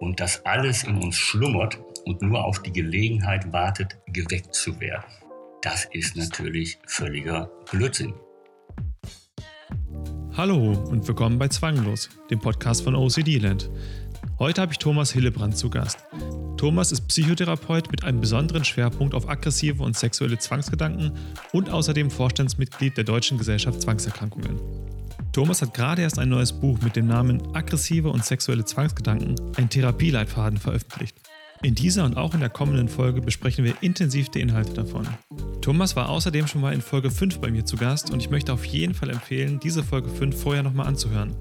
und dass alles in uns schlummert und nur auf die Gelegenheit wartet, geweckt zu werden. Das ist natürlich völliger Blödsinn. Hallo und willkommen bei Zwanglos, dem Podcast von OCD Land. Heute habe ich Thomas Hillebrand zu Gast. Thomas ist Psychotherapeut mit einem besonderen Schwerpunkt auf aggressive und sexuelle Zwangsgedanken und außerdem Vorstandsmitglied der Deutschen Gesellschaft Zwangserkrankungen. Thomas hat gerade erst ein neues Buch mit dem Namen Aggressive und sexuelle Zwangsgedanken, ein Therapieleitfaden, veröffentlicht. In dieser und auch in der kommenden Folge besprechen wir intensiv die Inhalte davon. Thomas war außerdem schon mal in Folge 5 bei mir zu Gast und ich möchte auf jeden Fall empfehlen, diese Folge 5 vorher nochmal anzuhören.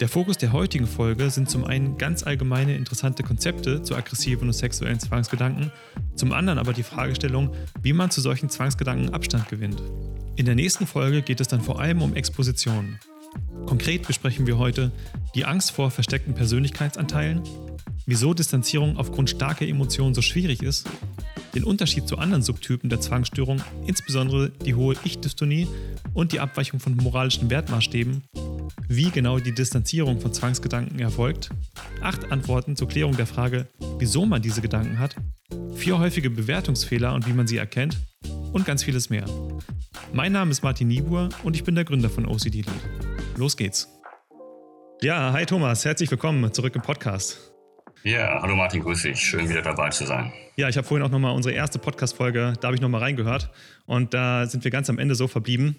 Der Fokus der heutigen Folge sind zum einen ganz allgemeine interessante Konzepte zu aggressiven und sexuellen Zwangsgedanken, zum anderen aber die Fragestellung, wie man zu solchen Zwangsgedanken Abstand gewinnt. In der nächsten Folge geht es dann vor allem um Expositionen. Konkret besprechen wir heute die Angst vor versteckten Persönlichkeitsanteilen, wieso Distanzierung aufgrund starker Emotionen so schwierig ist, den Unterschied zu anderen Subtypen der Zwangsstörung, insbesondere die hohe Ich-Dystonie und die Abweichung von moralischen Wertmaßstäben, wie genau die Distanzierung von Zwangsgedanken erfolgt, acht Antworten zur Klärung der Frage, wieso man diese Gedanken hat, vier häufige Bewertungsfehler und wie man sie erkennt und ganz vieles mehr. Mein Name ist Martin Niebuhr und ich bin der Gründer von OCD Lead. Los geht's. Ja, hi Thomas, herzlich willkommen zurück im Podcast. Ja, hallo Martin, grüß dich. Schön wieder dabei zu sein. Ja, ich habe vorhin auch nochmal unsere erste Podcast-Folge, da habe ich nochmal reingehört und da sind wir ganz am Ende so verblieben,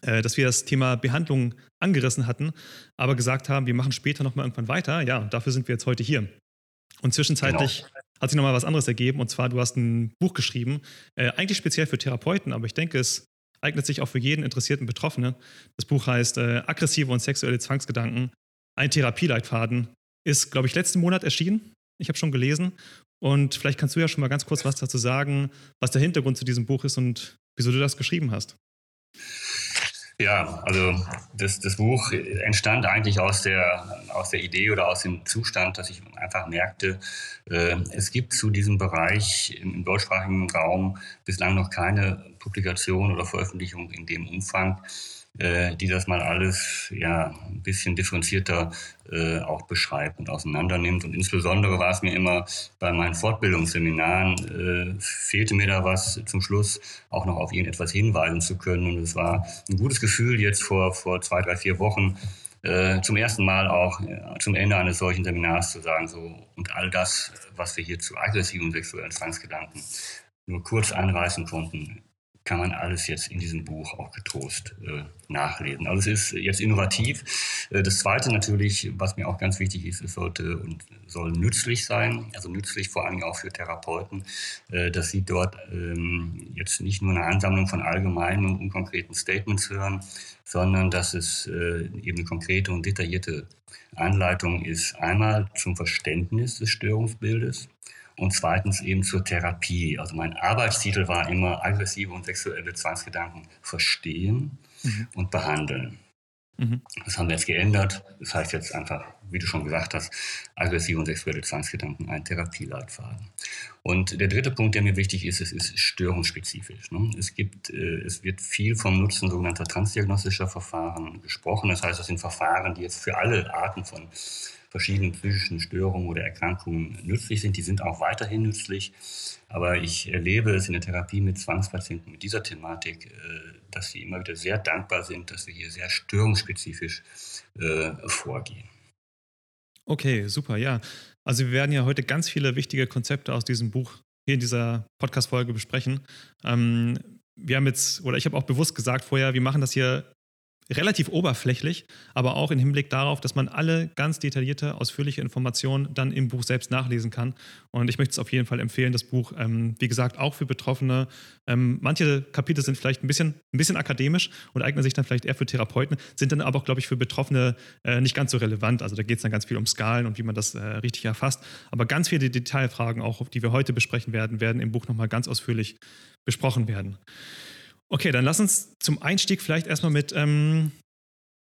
äh, dass wir das Thema Behandlung angerissen hatten, aber gesagt haben, wir machen später nochmal irgendwann weiter. Ja, und dafür sind wir jetzt heute hier. Und zwischenzeitlich genau. hat sich nochmal was anderes ergeben und zwar, du hast ein Buch geschrieben, äh, eigentlich speziell für Therapeuten, aber ich denke, es eignet sich auch für jeden interessierten Betroffenen. Das Buch heißt äh, Aggressive und sexuelle Zwangsgedanken, ein Therapieleitfaden. Ist, glaube ich, letzten Monat erschienen. Ich habe schon gelesen. Und vielleicht kannst du ja schon mal ganz kurz was dazu sagen, was der Hintergrund zu diesem Buch ist und wieso du das geschrieben hast. Ja, also das, das Buch entstand eigentlich aus der, aus der Idee oder aus dem Zustand, dass ich einfach merkte, äh, es gibt zu diesem Bereich im, im deutschsprachigen Raum bislang noch keine Publikation oder Veröffentlichung in dem Umfang, äh, die das mal alles ja ein bisschen differenzierter äh, auch beschreibt und auseinander nimmt. Und insbesondere war es mir immer bei meinen Fortbildungsseminaren, äh, fehlte mir da was zum Schluss, auch noch auf irgendetwas hinweisen zu können. Und es war ein gutes Gefühl jetzt vor, vor zwei, drei, vier Wochen, äh, zum ersten Mal auch äh, zum Ende eines solchen Seminars zu sagen, so, und all das, was wir hier zu aggressiven sexuellen Zwangsgedanken nur kurz anreißen konnten, kann man alles jetzt in diesem Buch auch getrost äh, nachlesen. Also es ist jetzt innovativ. Äh, das Zweite natürlich, was mir auch ganz wichtig ist, es sollte und soll nützlich sein, also nützlich vor allem auch für Therapeuten, äh, dass sie dort ähm, jetzt nicht nur eine Ansammlung von allgemeinen und unkonkreten Statements hören, sondern dass es äh, eben eine konkrete und detaillierte Anleitung ist, einmal zum Verständnis des Störungsbildes, und zweitens eben zur Therapie. Also mein Arbeitstitel war immer aggressive und sexuelle Zwangsgedanken verstehen mhm. und behandeln. Mhm. Das haben wir jetzt geändert. Das heißt jetzt einfach, wie du schon gesagt hast, aggressive und sexuelle Zwangsgedanken, ein Therapieleitfaden. Und der dritte Punkt, der mir wichtig ist, es ist störungsspezifisch. Ne? Es gibt, äh, es wird viel vom Nutzen sogenannter transdiagnostischer Verfahren gesprochen. Das heißt, das sind Verfahren, die jetzt für alle Arten von verschiedenen psychischen Störungen oder Erkrankungen nützlich sind. Die sind auch weiterhin nützlich. Aber ich erlebe es in der Therapie mit Zwangspatienten mit dieser Thematik, äh, dass sie immer wieder sehr dankbar sind, dass wir hier sehr störungsspezifisch äh, vorgehen. Okay, super, ja. Also wir werden ja heute ganz viele wichtige Konzepte aus diesem Buch hier in dieser Podcast-Folge besprechen. Ähm, wir haben jetzt, oder ich habe auch bewusst gesagt vorher, wir machen das hier relativ oberflächlich, aber auch im Hinblick darauf, dass man alle ganz detaillierte, ausführliche Informationen dann im Buch selbst nachlesen kann. Und ich möchte es auf jeden Fall empfehlen, das Buch, ähm, wie gesagt, auch für Betroffene. Ähm, manche Kapitel sind vielleicht ein bisschen, ein bisschen akademisch und eignen sich dann vielleicht eher für Therapeuten, sind dann aber auch, glaube ich, für Betroffene äh, nicht ganz so relevant. Also da geht es dann ganz viel um Skalen und wie man das äh, richtig erfasst. Aber ganz viele Detailfragen, auch die wir heute besprechen werden, werden im Buch nochmal ganz ausführlich besprochen werden. Okay, dann lass uns zum Einstieg vielleicht erstmal mit ähm,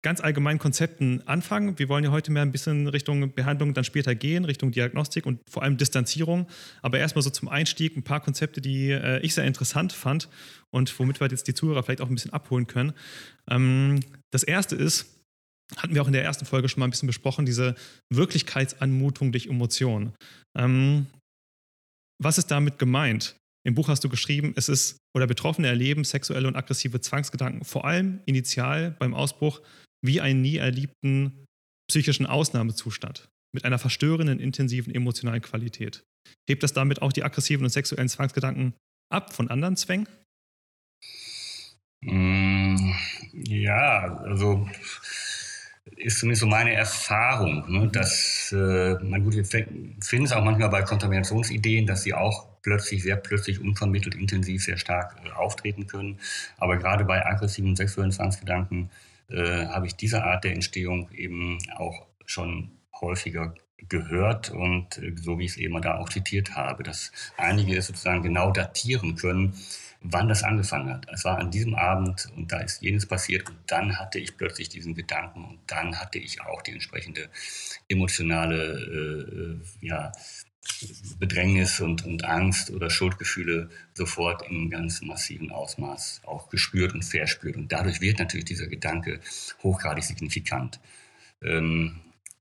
ganz allgemeinen Konzepten anfangen. Wir wollen ja heute mehr ein bisschen Richtung Behandlung dann später gehen, Richtung Diagnostik und vor allem Distanzierung. Aber erstmal so zum Einstieg ein paar Konzepte, die äh, ich sehr interessant fand und womit wir jetzt die Zuhörer vielleicht auch ein bisschen abholen können. Ähm, das erste ist, hatten wir auch in der ersten Folge schon mal ein bisschen besprochen, diese Wirklichkeitsanmutung durch Emotionen. Ähm, was ist damit gemeint? Im Buch hast du geschrieben, es ist, oder Betroffene erleben sexuelle und aggressive Zwangsgedanken vor allem initial beim Ausbruch wie einen nie erlebten psychischen Ausnahmezustand mit einer verstörenden, intensiven emotionalen Qualität. Hebt das damit auch die aggressiven und sexuellen Zwangsgedanken ab von anderen Zwängen? Mm, ja, also ist zumindest so meine Erfahrung, ne, dass äh, man gut, wir es auch manchmal bei Kontaminationsideen, dass sie auch plötzlich, sehr plötzlich, unvermittelt, intensiv, sehr stark äh, auftreten können. Aber gerade bei aggressiven sexuellen Zwangsgedanken äh, habe ich diese Art der Entstehung eben auch schon häufiger gehört und äh, so wie ich es eben da auch zitiert habe, dass einige es sozusagen genau datieren können, wann das angefangen hat. Es war an diesem Abend und da ist jenes passiert und dann hatte ich plötzlich diesen Gedanken und dann hatte ich auch die entsprechende emotionale äh, äh ja, Bedrängnis und, und Angst oder Schuldgefühle sofort in ganz massiven Ausmaß auch gespürt und verspürt. Und dadurch wird natürlich dieser Gedanke hochgradig signifikant. Ähm,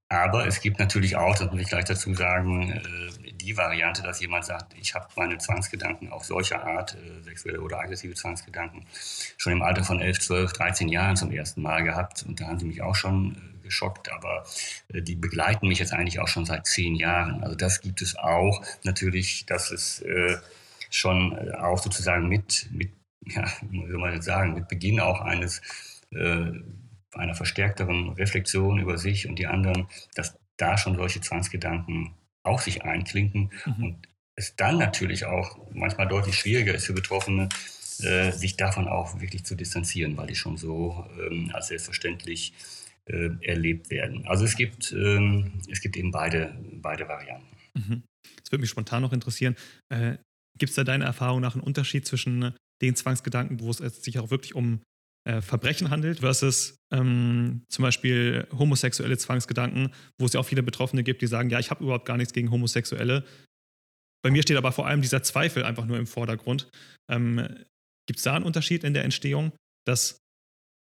aber es gibt natürlich auch, das muss ich gleich dazu sagen, äh, die Variante, dass jemand sagt, ich habe meine Zwangsgedanken auf solche Art, äh, sexuelle oder aggressive Zwangsgedanken, schon im Alter von 11, 12, 13 Jahren zum ersten Mal gehabt. Und da haben sie mich auch schon äh, geschockt, aber die begleiten mich jetzt eigentlich auch schon seit zehn Jahren. Also das gibt es auch. Natürlich, dass es schon auch sozusagen mit, mit ja, wie soll man jetzt sagen, mit Beginn auch eines einer verstärkteren Reflexion über sich und die anderen, dass da schon solche Zwangsgedanken auch sich einklinken mhm. und es dann natürlich auch manchmal deutlich schwieriger ist für Betroffene, äh, sich davon auch wirklich zu distanzieren, weil die schon so ähm, als selbstverständlich äh, erlebt werden. Also es gibt, ähm, es gibt eben beide, beide Varianten. Mhm. Das würde mich spontan noch interessieren. Äh, gibt es da deiner Erfahrung nach einen Unterschied zwischen den Zwangsgedanken, wo es sich auch wirklich um äh, Verbrechen handelt, versus ähm, zum Beispiel homosexuelle Zwangsgedanken, wo es ja auch viele Betroffene gibt, die sagen, ja, ich habe überhaupt gar nichts gegen Homosexuelle. Bei mir steht aber vor allem dieser Zweifel einfach nur im Vordergrund. Ähm, Gibt es da einen Unterschied in der Entstehung, dass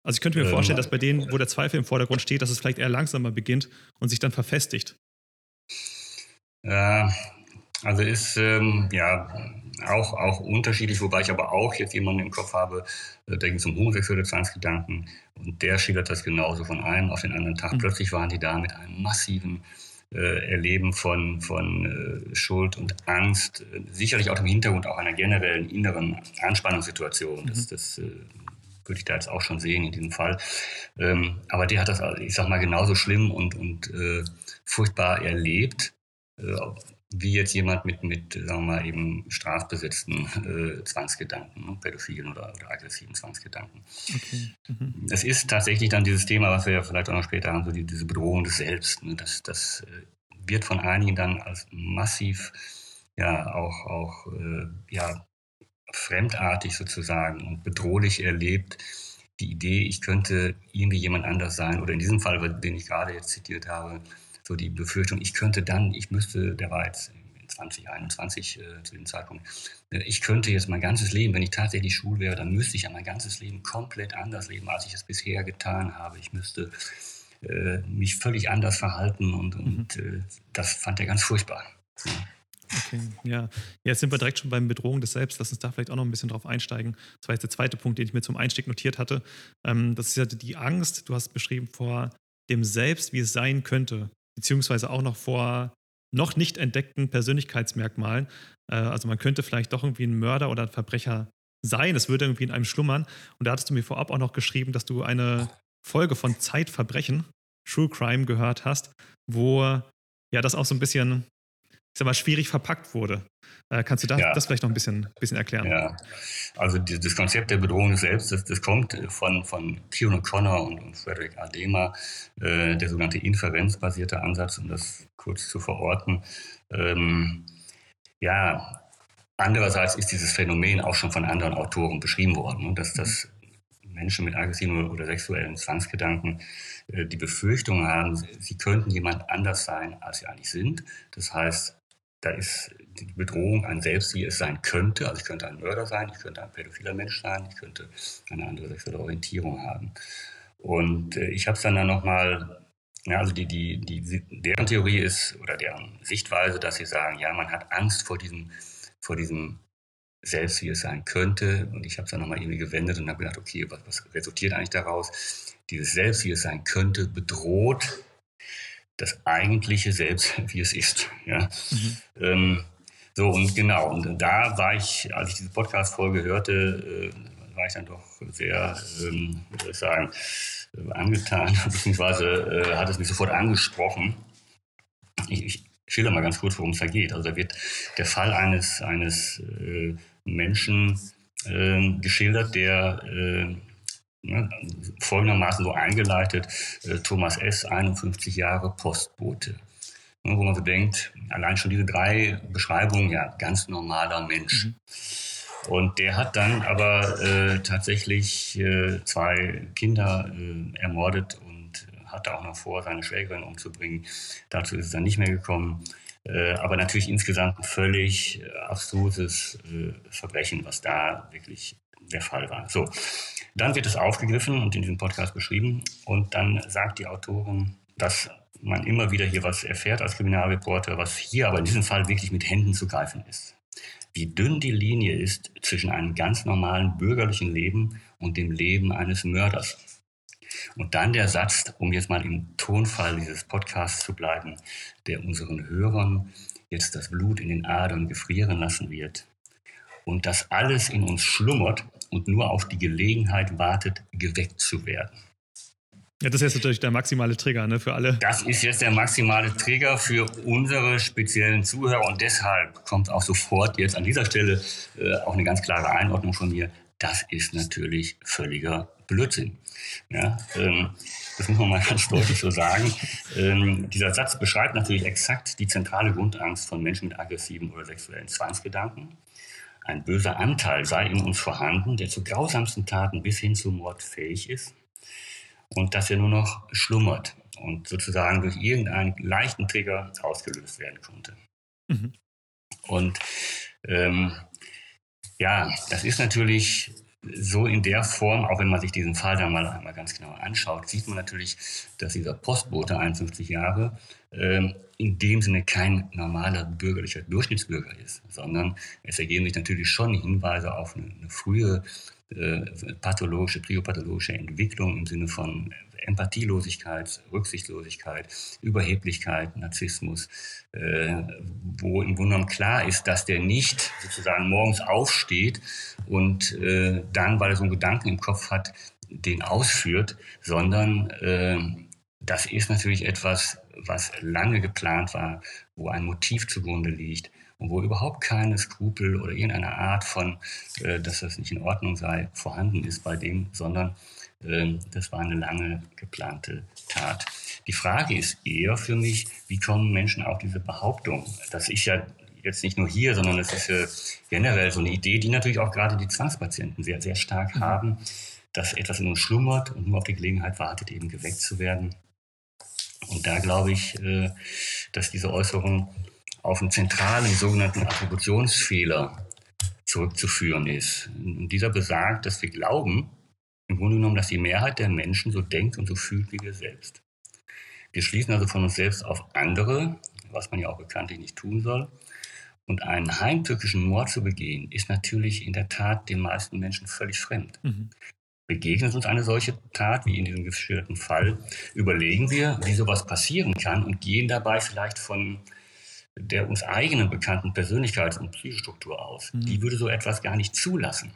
also ich könnte mir ähm, vorstellen, dass bei denen, wo der Zweifel im Vordergrund steht, dass es vielleicht eher langsamer beginnt und sich dann verfestigt. Ja, also ist ähm, ja auch, auch unterschiedlich, wobei ich aber auch jetzt jemanden im Kopf habe, äh, der ging zum homosexuelle Zwangsgedanken und der schildert das genauso von einem auf den anderen Tag. Mhm. Plötzlich waren die da mit einem massiven äh, Erleben von, von äh, Schuld und Angst, äh, sicherlich auch im Hintergrund auch einer generellen inneren Anspannungssituation. Mhm. Das, das äh, würde ich da jetzt auch schon sehen in diesem Fall. Ähm, aber der hat das, ich sag mal, genauso schlimm und, und äh, furchtbar erlebt wie jetzt jemand mit, mit sagen wir mal, eben strafbesetzten äh, Zwangsgedanken, ne? pädophilen oder, oder, aggressiven Zwangsgedanken. Okay. Mhm. Es ist tatsächlich dann dieses Thema, was wir ja vielleicht auch noch später haben, so die, diese Bedrohung des Selbst. Ne? Das, das äh, wird von einigen dann als massiv, ja, auch, auch äh, ja, fremdartig sozusagen und bedrohlich erlebt. Die Idee, ich könnte irgendwie jemand anders sein oder in diesem Fall, den ich gerade jetzt zitiert habe, so die Befürchtung, ich könnte dann, ich müsste, der war jetzt 2021 äh, zu dem Zeitpunkt, äh, ich könnte jetzt mein ganzes Leben, wenn ich tatsächlich schwul wäre, dann müsste ich ja mein ganzes Leben komplett anders leben, als ich es bisher getan habe. Ich müsste äh, mich völlig anders verhalten und, und mhm. Äh, das fand er ganz furchtbar. Ja. Okay, ja. Jetzt sind wir direkt schon beim Bedrohung des Selbst. Lass uns da vielleicht auch noch ein bisschen drauf einsteigen. Das war jetzt der zweite Punkt, den ich mir zum Einstieg notiert hatte. Ähm, das ist ja die Angst, du hast beschrieben, vor dem Selbst, wie es sein könnte beziehungsweise auch noch vor noch nicht entdeckten Persönlichkeitsmerkmalen. Äh, also man könnte vielleicht doch irgendwie ein Mörder oder ein Verbrecher sein. Es würde irgendwie in einem schlummern. Und da hattest du mir vorab auch noch geschrieben, dass du eine Folge von Zeitverbrechen, True Crime, gehört hast, wo ja das auch so ein bisschen sag mal, schwierig verpackt wurde. Äh, kannst du das, ja. das vielleicht noch ein bisschen, bisschen erklären? Ja, also die, das Konzept der Bedrohung selbst, das, das kommt von, von Kieran O'Connor und, und Frederick Adema, äh, der sogenannte inferenzbasierte Ansatz, um das kurz zu verorten. Ähm, ja, andererseits ist dieses Phänomen auch schon von anderen Autoren beschrieben worden, ne, dass, dass Menschen mit aggressiven oder sexuellen Zwangsgedanken äh, die Befürchtung haben, sie könnten jemand anders sein, als sie eigentlich sind. Das heißt, da ist die Bedrohung ein Selbst, wie es sein könnte. Also ich könnte ein Mörder sein, ich könnte ein pädophiler Mensch sein, ich könnte eine andere sexuelle Orientierung haben. Und äh, ich habe es dann, dann nochmal, ja, also die, die, die, deren Theorie ist oder deren Sichtweise, dass sie sagen, ja, man hat Angst vor diesem, vor diesem Selbst, wie es sein könnte. Und ich habe es dann nochmal irgendwie gewendet und habe gedacht, okay, was, was resultiert eigentlich daraus? Dieses Selbst, wie es sein könnte, bedroht das eigentliche Selbst, wie es ist. Ja? Mhm. Ähm, so, und genau, und da war ich, als ich diese Podcast-Folge hörte, äh, war ich dann doch sehr, ähm, wie soll ich sagen, äh, angetan, beziehungsweise äh, hat es mich sofort angesprochen. Ich, ich schilder mal ganz kurz, worum es da geht. Also da wird der Fall eines, eines äh, Menschen äh, geschildert, der äh, ne, folgendermaßen so eingeleitet, äh, Thomas S., 51 Jahre Postbote. Ne, wo man so denkt, allein schon diese drei Beschreibungen, ja, ganz normaler Mensch. Mhm. Und der hat dann aber äh, tatsächlich äh, zwei Kinder äh, ermordet und hatte auch noch vor, seine Schwägerin umzubringen. Dazu ist es dann nicht mehr gekommen. Äh, aber natürlich insgesamt ein völlig äh, abstruses Verbrechen, was da wirklich der Fall war. So, dann wird es aufgegriffen und in diesem Podcast beschrieben. Und dann sagt die Autorin, dass man immer wieder hier was erfährt als Kriminalreporter, was hier aber in diesem Fall wirklich mit Händen zu greifen ist. Wie dünn die Linie ist zwischen einem ganz normalen bürgerlichen Leben und dem Leben eines Mörders. Und dann der Satz, um jetzt mal im Tonfall dieses Podcasts zu bleiben, der unseren Hörern jetzt das Blut in den Adern gefrieren lassen wird. Und das alles in uns schlummert und nur auf die Gelegenheit wartet, geweckt zu werden. Ja, das ist jetzt natürlich der maximale Trigger ne, für alle. Das ist jetzt der maximale Trigger für unsere speziellen Zuhörer und deshalb kommt auch sofort jetzt an dieser Stelle äh, auch eine ganz klare Einordnung von mir. Das ist natürlich völliger Blödsinn. Ja, ähm, das muss man mal ganz deutlich so sagen. Ähm, dieser Satz beschreibt natürlich exakt die zentrale Grundangst von Menschen mit aggressiven oder sexuellen Zwangsgedanken. Ein böser Anteil sei in uns vorhanden, der zu grausamsten Taten bis hin zum Mord fähig ist und dass er nur noch schlummert und sozusagen durch irgendeinen leichten Trigger ausgelöst werden konnte. Mhm. Und ähm, ja, das ist natürlich so in der Form, auch wenn man sich diesen Fall dann mal einmal ganz genau anschaut, sieht man natürlich, dass dieser Postbote 51 Jahre in dem Sinne kein normaler bürgerlicher Durchschnittsbürger ist, sondern es ergeben sich natürlich schon Hinweise auf eine, eine frühe äh, pathologische, psychopathologische Entwicklung im Sinne von Empathielosigkeit, Rücksichtslosigkeit, Überheblichkeit, Narzissmus, äh, wo im Grunde genommen klar ist, dass der nicht sozusagen morgens aufsteht und äh, dann, weil er so einen Gedanken im Kopf hat, den ausführt, sondern äh, das ist natürlich etwas, was lange geplant war, wo ein Motiv zugrunde liegt, und wo überhaupt keine Skrupel oder irgendeine Art von, äh, dass das nicht in Ordnung sei, vorhanden ist bei dem, sondern äh, das war eine lange geplante Tat. Die Frage ist eher für mich, wie kommen Menschen auf diese Behauptung? Das ist ja jetzt nicht nur hier, sondern es ist äh, generell so eine Idee, die natürlich auch gerade die Zwangspatienten sehr, sehr stark mhm. haben, dass etwas in uns schlummert und nur auf die Gelegenheit wartet, eben geweckt zu werden. Und da glaube ich, äh, dass diese Äußerung auf einen zentralen sogenannten Attributionsfehler zurückzuführen ist. Und dieser besagt, dass wir glauben, im Grunde genommen, dass die Mehrheit der Menschen so denkt und so fühlt wie wir selbst. Wir schließen also von uns selbst auf andere, was man ja auch bekanntlich nicht tun soll. Und einen heimtückischen Mord zu begehen, ist natürlich in der Tat den meisten Menschen völlig fremd. Mhm. Begegnet uns eine solche Tat, wie in diesem geschilderten Fall, überlegen wir, wie sowas passieren kann und gehen dabei vielleicht von der uns eigenen bekannten Persönlichkeits- und Psychostruktur aus. Mhm. Die würde so etwas gar nicht zulassen.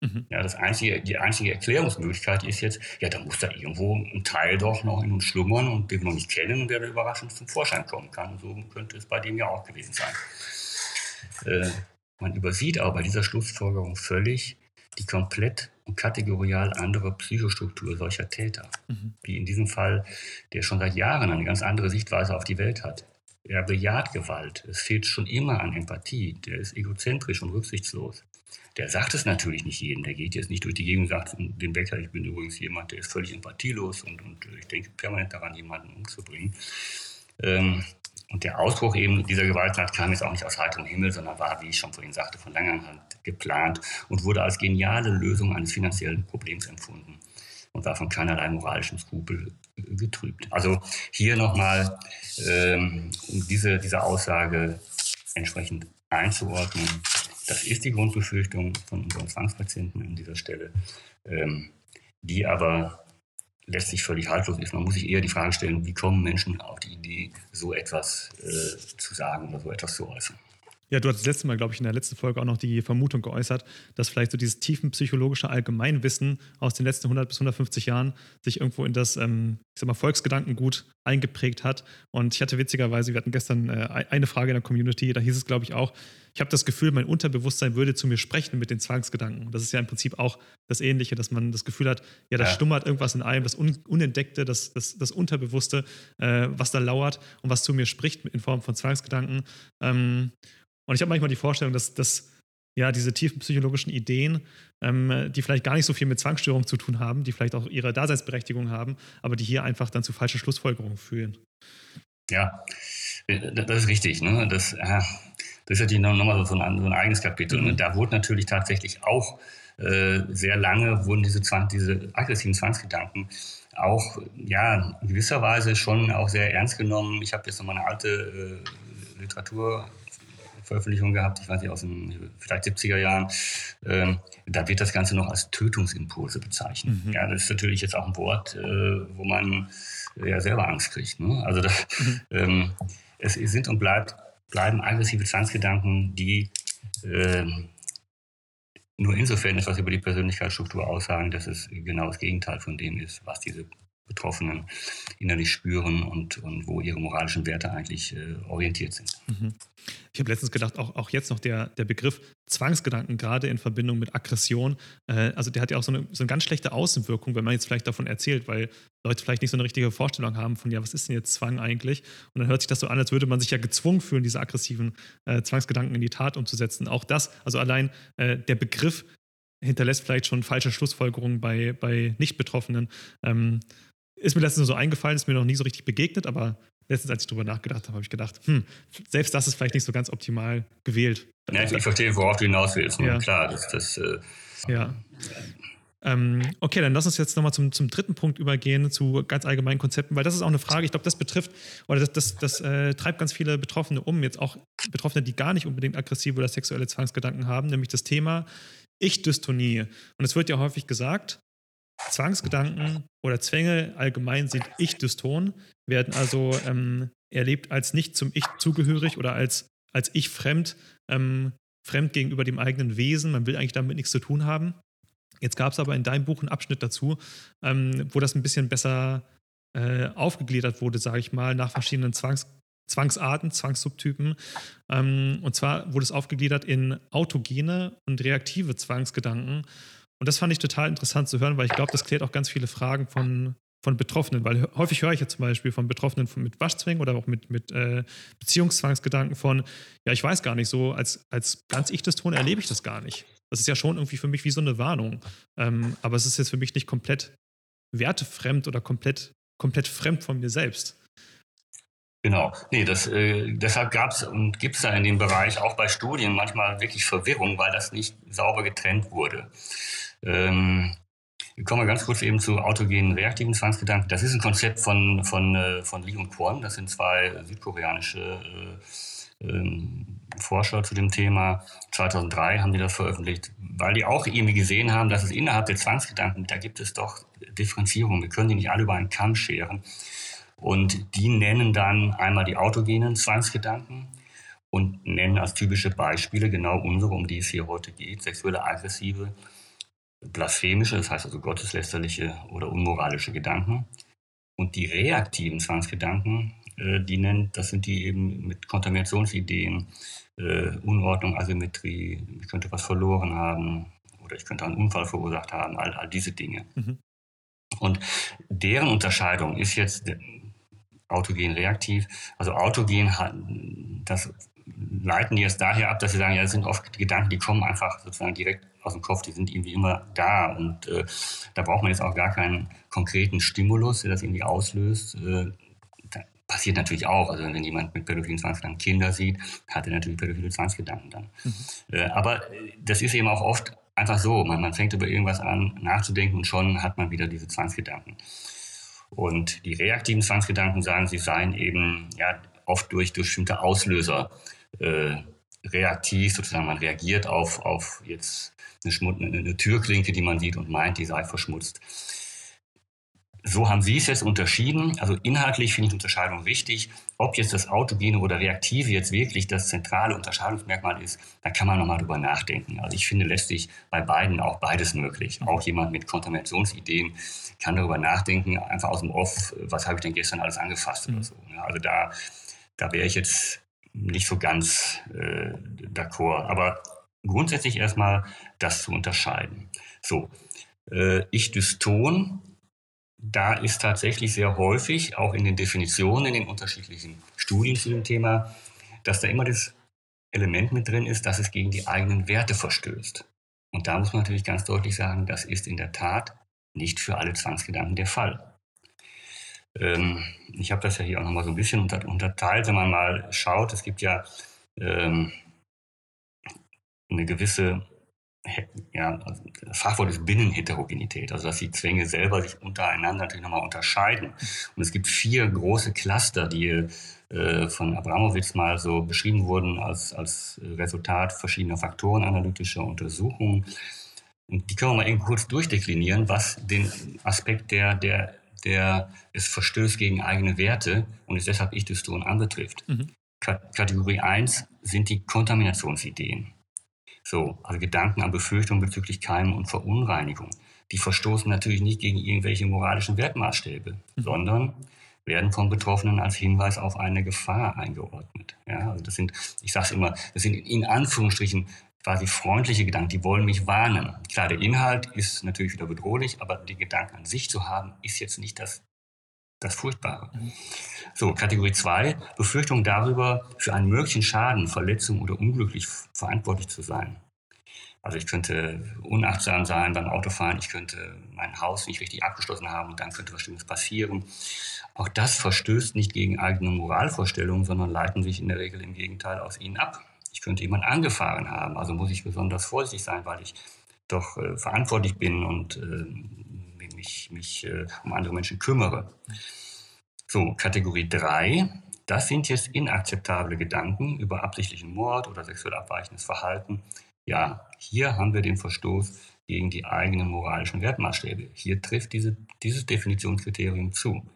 Mhm. Ja, das einzige, die einzige Erklärungsmöglichkeit ist jetzt, ja, da muss da irgendwo ein Teil doch noch in uns schlummern und den wir noch nicht kennen und der da überraschend zum Vorschein kommen kann. Und so könnte es bei dem ja auch gewesen sein. Äh, man übersieht aber bei dieser Schlussfolgerung völlig die komplett und kategorial andere Psychostruktur solcher Täter, mhm. wie in diesem Fall, der schon seit Jahren eine ganz andere Sichtweise auf die Welt hat. Er bejaht Gewalt. Es fehlt schon immer an Empathie. Der ist egozentrisch und rücksichtslos. Der sagt es natürlich nicht jedem. Der geht jetzt nicht durch die Gegend und sagt dem Bäcker, ich bin übrigens jemand, der ist völlig empathielos und, und ich denke permanent daran, jemanden umzubringen. Ähm, und der Ausbruch eben dieser Gewalttat kam jetzt auch nicht aus heiterem Himmel, sondern war, wie ich schon vorhin sagte, von langer Hand geplant und wurde als geniale Lösung eines finanziellen Problems empfunden. und war von keinerlei moralischem Skrupel getrübt. Also hier nochmal, ähm, um diese, diese Aussage entsprechend einzuordnen, das ist die Grundbefürchtung von unseren Zwangspatienten an dieser Stelle, ähm, die aber letztlich völlig haltlos ist. Man muss sich eher die Frage stellen, wie kommen Menschen auf die Idee, so etwas äh, zu sagen oder so etwas zu äußern. Ja, du hast das letzte Mal, glaube ich, in der letzten Folge auch noch die Vermutung geäußert, dass vielleicht so dieses tiefenpsychologische Allgemeinwissen aus den letzten 100 bis 150 Jahren sich irgendwo in das, ähm, ich sag mal, Volksgedankengut eingeprägt hat. Und ich hatte witzigerweise, wir hatten gestern äh, eine Frage in der Community, da hieß es, glaube ich, auch, ich habe das Gefühl, mein Unterbewusstsein würde zu mir sprechen mit den Zwangsgedanken. Das ist ja im Prinzip auch das Ähnliche, dass man das Gefühl hat, ja, da ja. stummert irgendwas in einem, das Un Unentdeckte, das, das, das Unterbewusste, äh, was da lauert und was zu mir spricht in Form von Zwangsgedanken. Ähm, und ich habe manchmal die Vorstellung, dass, dass ja, diese tiefen psychologischen Ideen, ähm, die vielleicht gar nicht so viel mit Zwangsstörungen zu tun haben, die vielleicht auch ihre Daseinsberechtigung haben, aber die hier einfach dann zu falschen Schlussfolgerungen führen. Ja, äh, das ist richtig. Ne? Das, das ist natürlich nochmal so ein, so ein eigenes Kapitel. Mhm. Da wurde natürlich tatsächlich auch äh, sehr lange, wurden diese, Zwang, diese aggressiven Zwangsgedanken auch ja, in gewisser Weise schon auch sehr ernst genommen. Ich habe jetzt nochmal eine alte äh, Literatur Veröffentlichung gehabt, ich weiß nicht, aus den vielleicht 70er Jahren. Ähm, da wird das Ganze noch als Tötungsimpulse bezeichnet. Mhm. Ja, das ist natürlich jetzt auch ein Wort, äh, wo man äh, ja selber Angst kriegt. Ne? Also das, mhm. ähm, es sind und bleibt, bleiben aggressive Zwangsgedanken, die ähm, nur insofern etwas über die Persönlichkeitsstruktur aussagen, dass es genau das Gegenteil von dem ist, was diese Betroffenen innerlich spüren und, und wo ihre moralischen Werte eigentlich äh, orientiert sind. Mhm. Ich habe letztens gedacht, auch, auch jetzt noch der, der Begriff Zwangsgedanken, gerade in Verbindung mit Aggression, äh, also der hat ja auch so eine, so eine ganz schlechte Außenwirkung, wenn man jetzt vielleicht davon erzählt, weil Leute vielleicht nicht so eine richtige Vorstellung haben von, ja, was ist denn jetzt Zwang eigentlich? Und dann hört sich das so an, als würde man sich ja gezwungen fühlen, diese aggressiven äh, Zwangsgedanken in die Tat umzusetzen. Auch das, also allein äh, der Begriff hinterlässt vielleicht schon falsche Schlussfolgerungen bei, bei Nicht-Betroffenen. Ähm, ist mir letztens so eingefallen, ist mir noch nie so richtig begegnet, aber letztens, als ich drüber nachgedacht habe, habe ich gedacht, hm, selbst das ist vielleicht nicht so ganz optimal gewählt. Ja, ich, ich verstehe, worauf du hinaus willst. Ne? Ja. Klar, das, das äh, ja. Ähm, okay, dann lass uns jetzt nochmal zum, zum dritten Punkt übergehen, zu ganz allgemeinen Konzepten, weil das ist auch eine Frage, ich glaube, das betrifft, oder das, das, das äh, treibt ganz viele Betroffene um, jetzt auch Betroffene, die gar nicht unbedingt aggressive oder sexuelle Zwangsgedanken haben, nämlich das Thema Ich-Dystonie. Und es wird ja häufig gesagt, Zwangsgedanken oder Zwänge allgemein sind Ich-Dyston, werden also ähm, erlebt als nicht zum Ich zugehörig oder als, als Ich fremd, ähm, fremd gegenüber dem eigenen Wesen. Man will eigentlich damit nichts zu tun haben. Jetzt gab es aber in deinem Buch einen Abschnitt dazu, ähm, wo das ein bisschen besser äh, aufgegliedert wurde, sage ich mal, nach verschiedenen Zwangs Zwangsarten, Zwangssubtypen. Ähm, und zwar wurde es aufgegliedert in autogene und reaktive Zwangsgedanken. Und das fand ich total interessant zu hören, weil ich glaube, das klärt auch ganz viele Fragen von, von Betroffenen, weil häufig höre ich ja zum Beispiel von Betroffenen mit Waschzwängen oder auch mit, mit äh, Beziehungszwangsgedanken von, ja, ich weiß gar nicht, so als, als ganz ich das Ton erlebe ich das gar nicht. Das ist ja schon irgendwie für mich wie so eine Warnung. Ähm, aber es ist jetzt für mich nicht komplett wertefremd oder komplett, komplett fremd von mir selbst. Genau. Nee, das, äh, deshalb gab es und gibt es da in dem Bereich auch bei Studien manchmal wirklich Verwirrung, weil das nicht sauber getrennt wurde. Ähm, wir kommen ganz kurz eben zu autogenen reaktiven Zwangsgedanken. Das ist ein Konzept von, von, äh, von Lee und Kwon. Das sind zwei südkoreanische äh, äh, Forscher zu dem Thema. 2003 haben die das veröffentlicht, weil die auch irgendwie gesehen haben, dass es innerhalb der Zwangsgedanken, da gibt es doch Differenzierungen. Wir können die nicht alle über einen Kamm scheren. Und die nennen dann einmal die autogenen Zwangsgedanken und nennen als typische Beispiele genau unsere, um die es hier heute geht, sexuelle, aggressive, blasphemische, das heißt also gotteslästerliche oder unmoralische Gedanken. Und die reaktiven Zwangsgedanken, äh, die nennt, das sind die eben mit Kontaminationsideen, äh, Unordnung, Asymmetrie, ich könnte was verloren haben oder ich könnte einen Unfall verursacht haben, all, all diese Dinge. Mhm. Und deren Unterscheidung ist jetzt autogen reaktiv. Also autogen hat, das leiten die jetzt daher ab, dass sie sagen, ja, das sind oft Gedanken, die kommen einfach sozusagen direkt aus dem Kopf, die sind irgendwie immer da und äh, da braucht man jetzt auch gar keinen konkreten Stimulus, der das irgendwie auslöst. Äh, passiert natürlich auch. Also wenn jemand mit pädophilen Zwangsgedanken Kinder sieht, hat er natürlich pädophile Zwangsgedanken dann. Mhm. Äh, aber das ist eben auch oft einfach so. Man, man fängt über irgendwas an nachzudenken und schon hat man wieder diese Zwangsgedanken. Und die reaktiven Zwangsgedanken sagen, sie seien eben ja, oft durch, durch bestimmte Auslöser äh, reaktiv, sozusagen man reagiert auf, auf jetzt eine, eine, eine Türklinke, die man sieht und meint, die sei verschmutzt. So haben Sie es jetzt unterschieden. Also inhaltlich finde ich die Unterscheidung wichtig. Ob jetzt das Autogene oder Reaktive jetzt wirklich das zentrale Unterscheidungsmerkmal ist, da kann man nochmal drüber nachdenken. Also ich finde, lässt sich bei beiden auch beides möglich. Auch jemand mit Kontaminationsideen kann darüber nachdenken, einfach aus dem Off, was habe ich denn gestern alles angefasst oder mhm. so. Also da, da wäre ich jetzt nicht so ganz äh, d'accord. Aber grundsätzlich erstmal das zu unterscheiden. So, äh, Ich-Dyston da ist tatsächlich sehr häufig, auch in den Definitionen, in den unterschiedlichen Studien zu dem Thema, dass da immer das Element mit drin ist, dass es gegen die eigenen Werte verstößt. Und da muss man natürlich ganz deutlich sagen, das ist in der Tat nicht für alle Zwangsgedanken der Fall. Ähm, ich habe das ja hier auch nochmal so ein bisschen unter, unterteilt, wenn man mal schaut. Es gibt ja ähm, eine gewisse ja, das Fachwort ist Binnenheterogenität, also dass die Zwänge selber sich untereinander natürlich nochmal unterscheiden. Und es gibt vier große Cluster, die äh, von Abramowitz mal so beschrieben wurden als, als Resultat verschiedener Faktoren analytischer Untersuchungen. Und die können wir mal eben kurz durchdeklinieren, was den Aspekt der, der, der es verstößt gegen eigene Werte und ist deshalb Ich-Dyston anbetrifft. Mhm. Kategorie 1 sind die Kontaminationsideen. So, also Gedanken an Befürchtungen bezüglich Keimen und Verunreinigung. Die verstoßen natürlich nicht gegen irgendwelche moralischen Wertmaßstäbe, mhm. sondern werden vom Betroffenen als Hinweis auf eine Gefahr eingeordnet. Ja, also das sind, ich sage es immer, das sind in Anführungsstrichen quasi freundliche Gedanken, die wollen mich warnen. Klar, der Inhalt ist natürlich wieder bedrohlich, aber die Gedanken an sich zu haben, ist jetzt nicht das, das Furchtbare. Mhm. So, Kategorie 2, Befürchtung darüber, für einen möglichen Schaden, Verletzung oder unglücklich verantwortlich zu sein. Also ich könnte unachtsam sein beim Autofahren, ich könnte mein Haus nicht richtig abgeschlossen haben und dann könnte was Schlimmes passieren. Auch das verstößt nicht gegen eigene Moralvorstellungen, sondern leiten sich in der Regel im Gegenteil aus ihnen ab. Ich könnte jemanden angefahren haben, also muss ich besonders vorsichtig sein, weil ich doch äh, verantwortlich bin und äh, mich, mich äh, um andere Menschen kümmere. So, Kategorie 3, das sind jetzt inakzeptable Gedanken über absichtlichen Mord oder sexuell abweichendes Verhalten. Ja, hier haben wir den Verstoß gegen die eigenen moralischen Wertmaßstäbe. Hier trifft diese, dieses Definitionskriterium zu.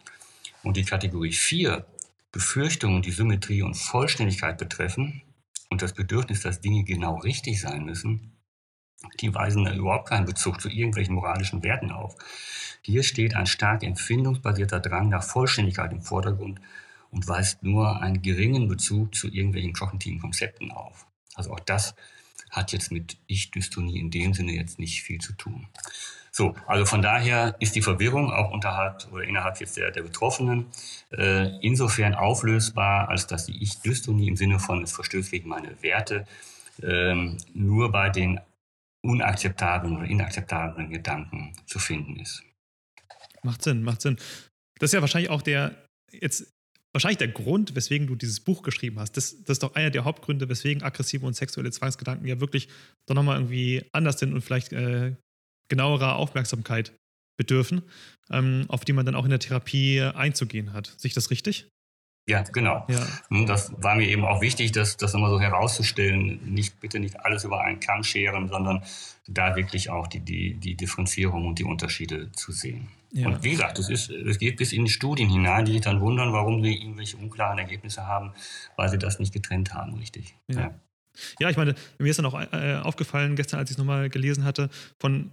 Und die Kategorie 4, Befürchtungen, die Symmetrie und Vollständigkeit betreffen und das Bedürfnis, dass Dinge genau richtig sein müssen, die weisen da überhaupt keinen Bezug zu irgendwelchen moralischen Werten auf. Hier steht ein stark empfindungsbasierter Drang nach Vollständigkeit im Vordergrund und weist nur einen geringen Bezug zu irgendwelchen kognitiven Konzepten auf. Also auch das hat jetzt mit Ich-Dystonie in dem Sinne jetzt nicht viel zu tun. So, also von daher ist die Verwirrung auch unterhalb oder innerhalb jetzt der, der Betroffenen äh, insofern auflösbar, als dass die Ich-Dystonie im Sinne von es verstößt gegen meine Werte ähm, nur bei den unakzeptablen oder inakzeptablen Gedanken zu finden ist. Macht Sinn, macht Sinn. Das ist ja wahrscheinlich auch der, jetzt wahrscheinlich der Grund, weswegen du dieses Buch geschrieben hast. Das, das ist doch einer der Hauptgründe, weswegen aggressive und sexuelle Zwangsgedanken ja wirklich doch nochmal irgendwie anders sind und vielleicht äh, genauerer Aufmerksamkeit bedürfen, ähm, auf die man dann auch in der Therapie einzugehen hat. Sehe ich das richtig? Ja, genau. Ja. Hm, das war mir eben auch wichtig, das, das immer so herauszustellen. Nicht, bitte nicht alles über einen Kamm scheren, sondern da wirklich auch die, die, die Differenzierung und die Unterschiede zu sehen. Ja. Und wie gesagt, es, ist, es geht bis in die Studien hinein, die sich dann wundern, warum sie irgendwelche unklaren Ergebnisse haben, weil sie das nicht getrennt haben, richtig. Ja, ja. ich meine, mir ist dann auch äh, aufgefallen, gestern, als ich es nochmal gelesen hatte, von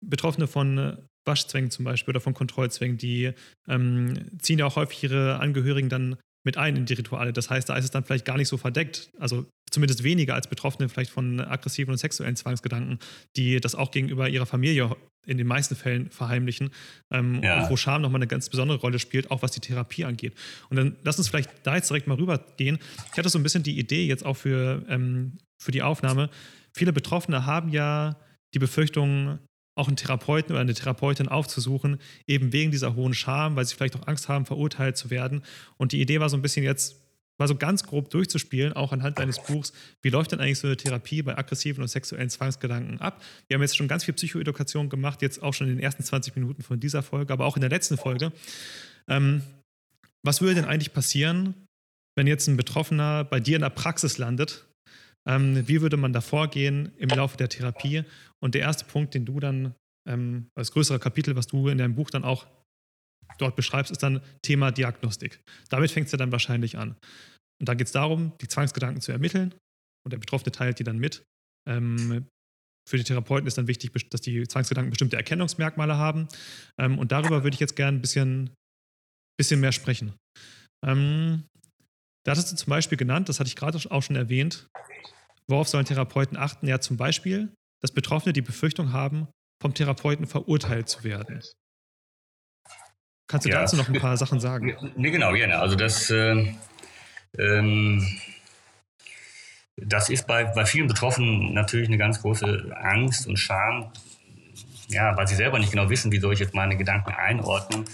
Betroffene von äh, Waschzwängen zum Beispiel oder von Kontrollzwängen, die ähm, ziehen ja auch häufig ihre Angehörigen dann mit ein in die Rituale. Das heißt, da ist es dann vielleicht gar nicht so verdeckt. Also zumindest weniger als Betroffene vielleicht von aggressiven und sexuellen Zwangsgedanken, die das auch gegenüber ihrer Familie in den meisten Fällen verheimlichen, ähm, ja. wo Scham nochmal eine ganz besondere Rolle spielt, auch was die Therapie angeht. Und dann lass uns vielleicht da jetzt direkt mal rübergehen. Ich hatte so ein bisschen die Idee jetzt auch für, ähm, für die Aufnahme. Viele Betroffene haben ja die Befürchtung, auch einen Therapeuten oder eine Therapeutin aufzusuchen, eben wegen dieser hohen Scham, weil sie vielleicht auch Angst haben, verurteilt zu werden. Und die Idee war so ein bisschen jetzt, mal so ganz grob durchzuspielen, auch anhand deines Buchs, wie läuft denn eigentlich so eine Therapie bei aggressiven und sexuellen Zwangsgedanken ab? Wir haben jetzt schon ganz viel Psychoedukation gemacht, jetzt auch schon in den ersten 20 Minuten von dieser Folge, aber auch in der letzten Folge. Ähm, was würde denn eigentlich passieren, wenn jetzt ein Betroffener bei dir in der Praxis landet? Ähm, wie würde man da vorgehen im Laufe der Therapie? Und der erste Punkt, den du dann ähm, als größere Kapitel, was du in deinem Buch dann auch dort beschreibst, ist dann Thema Diagnostik. Damit fängt es ja dann wahrscheinlich an. Und dann geht es darum, die Zwangsgedanken zu ermitteln und der Betroffene teilt die dann mit. Ähm, für die Therapeuten ist dann wichtig, dass die Zwangsgedanken bestimmte Erkennungsmerkmale haben. Ähm, und darüber würde ich jetzt gerne ein bisschen, bisschen mehr sprechen. Ähm, da hattest du zum Beispiel genannt, das hatte ich gerade auch schon erwähnt, worauf sollen Therapeuten achten? Ja, zum Beispiel, dass Betroffene die Befürchtung haben, vom Therapeuten verurteilt zu werden. Kannst du ja. dazu noch ein paar Sachen sagen? Nee, genau, gerne. Also das, äh, ähm, das ist bei, bei vielen Betroffenen natürlich eine ganz große Angst und Scham, ja, weil sie selber nicht genau wissen, wie soll ich jetzt meine Gedanken einordnen,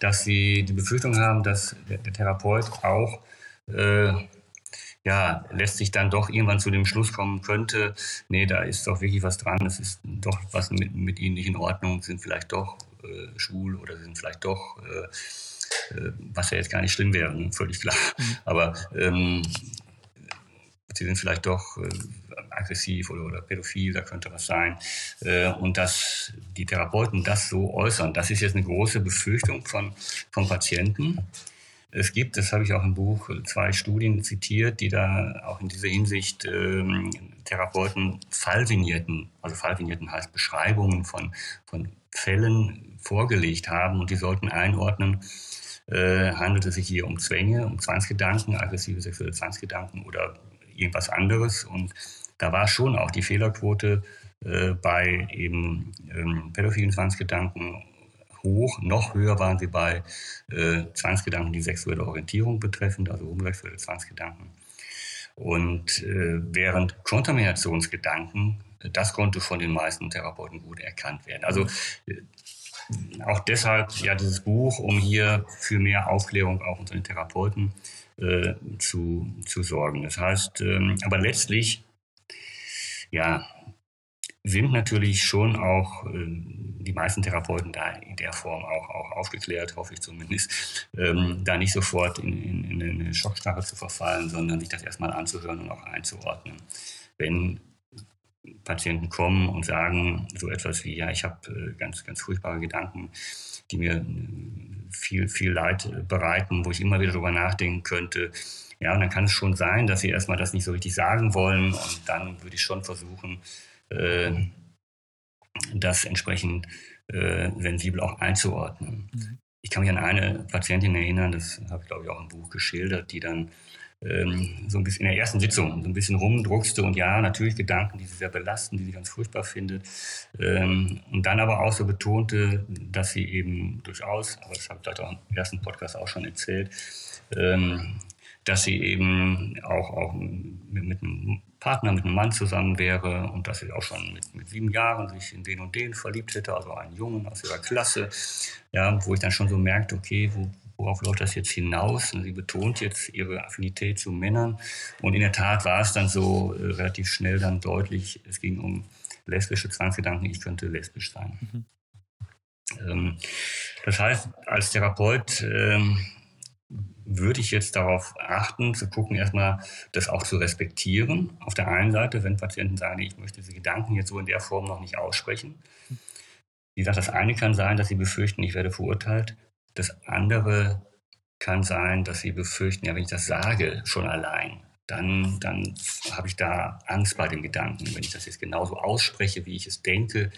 dass sie die Befürchtung haben, dass der, der Therapeut auch äh, ja, lässt sich dann doch irgendwann zu dem Schluss kommen könnte, nee, da ist doch wirklich was dran, es ist doch was mit, mit ihnen nicht in Ordnung, sind vielleicht doch äh, schwul oder sind vielleicht doch, äh, äh, was ja jetzt gar nicht schlimm wäre, ne? völlig klar. Mhm. Aber ähm, sie sind vielleicht doch äh, aggressiv oder, oder pädophil, da könnte was sein. Äh, und dass die Therapeuten das so äußern, das ist jetzt eine große Befürchtung von, von Patienten. Es gibt, das habe ich auch im Buch, zwei Studien zitiert, die da auch in dieser Hinsicht ähm, Therapeuten Fallvignetten, also Fallvignetten heißt Beschreibungen von, von Fällen vorgelegt haben und die sollten einordnen, äh, handelt es sich hier um Zwänge, um Zwangsgedanken, aggressive sexuelle Zwangsgedanken oder irgendwas anderes. Und da war schon auch die Fehlerquote äh, bei eben ähm, pädophilen Zwangsgedanken hoch. Noch höher waren sie bei äh, Zwangsgedanken, die sexuelle Orientierung betreffen, also homosexuelle Zwangsgedanken. Und äh, während Kontaminationsgedanken, das konnte von den meisten Therapeuten gut erkannt werden. Also äh, auch deshalb ja dieses Buch, um hier für mehr Aufklärung auch unter den Therapeuten äh, zu, zu sorgen. Das heißt, ähm, aber letztlich, ja, sind natürlich schon auch äh, die meisten Therapeuten da in der Form auch, auch aufgeklärt, hoffe ich zumindest, ähm, da nicht sofort in, in, in eine Schockstarre zu verfallen, sondern sich das erstmal anzuhören und auch einzuordnen. Wenn Patienten kommen und sagen so etwas wie, ja, ich habe äh, ganz, ganz furchtbare Gedanken, die mir äh, viel, viel Leid bereiten, wo ich immer wieder darüber nachdenken könnte. Ja, und dann kann es schon sein, dass sie erstmal das nicht so richtig sagen wollen und dann würde ich schon versuchen, äh, das entsprechend äh, sensibel auch einzuordnen. Mhm. Ich kann mich an eine Patientin erinnern, das habe ich glaube ich auch im Buch geschildert, die dann ähm, so ein bisschen in der ersten Sitzung so ein bisschen rumdruckste und ja, natürlich Gedanken, die sie sehr belasten, die sie ganz furchtbar findet. Ähm, und dann aber auch so betonte, dass sie eben durchaus, aber das habe ich vielleicht auch im ersten Podcast auch schon erzählt, ähm, dass sie eben auch, auch mit, mit einem Partner mit einem Mann zusammen wäre und dass sie auch schon mit, mit sieben Jahren sich in den und den verliebt hätte, also einen Jungen aus ihrer Klasse, ja, wo ich dann schon so merkte, okay, wo, worauf läuft das jetzt hinaus? Und sie betont jetzt ihre Affinität zu Männern und in der Tat war es dann so äh, relativ schnell dann deutlich, es ging um lesbische Zwangsgedanken, ich könnte lesbisch sein. Mhm. Ähm, das heißt, als Therapeut ähm, würde ich jetzt darauf achten, zu gucken, erstmal das auch zu respektieren. Auf der einen Seite, wenn Patienten sagen, ich möchte diese Gedanken jetzt so in der Form noch nicht aussprechen. Wie gesagt, das eine kann sein, dass sie befürchten, ich werde verurteilt. Das andere kann sein, dass sie befürchten, ja, wenn ich das sage, schon allein, dann, dann habe ich da Angst bei dem Gedanken. Wenn ich das jetzt genauso ausspreche, wie ich es denke,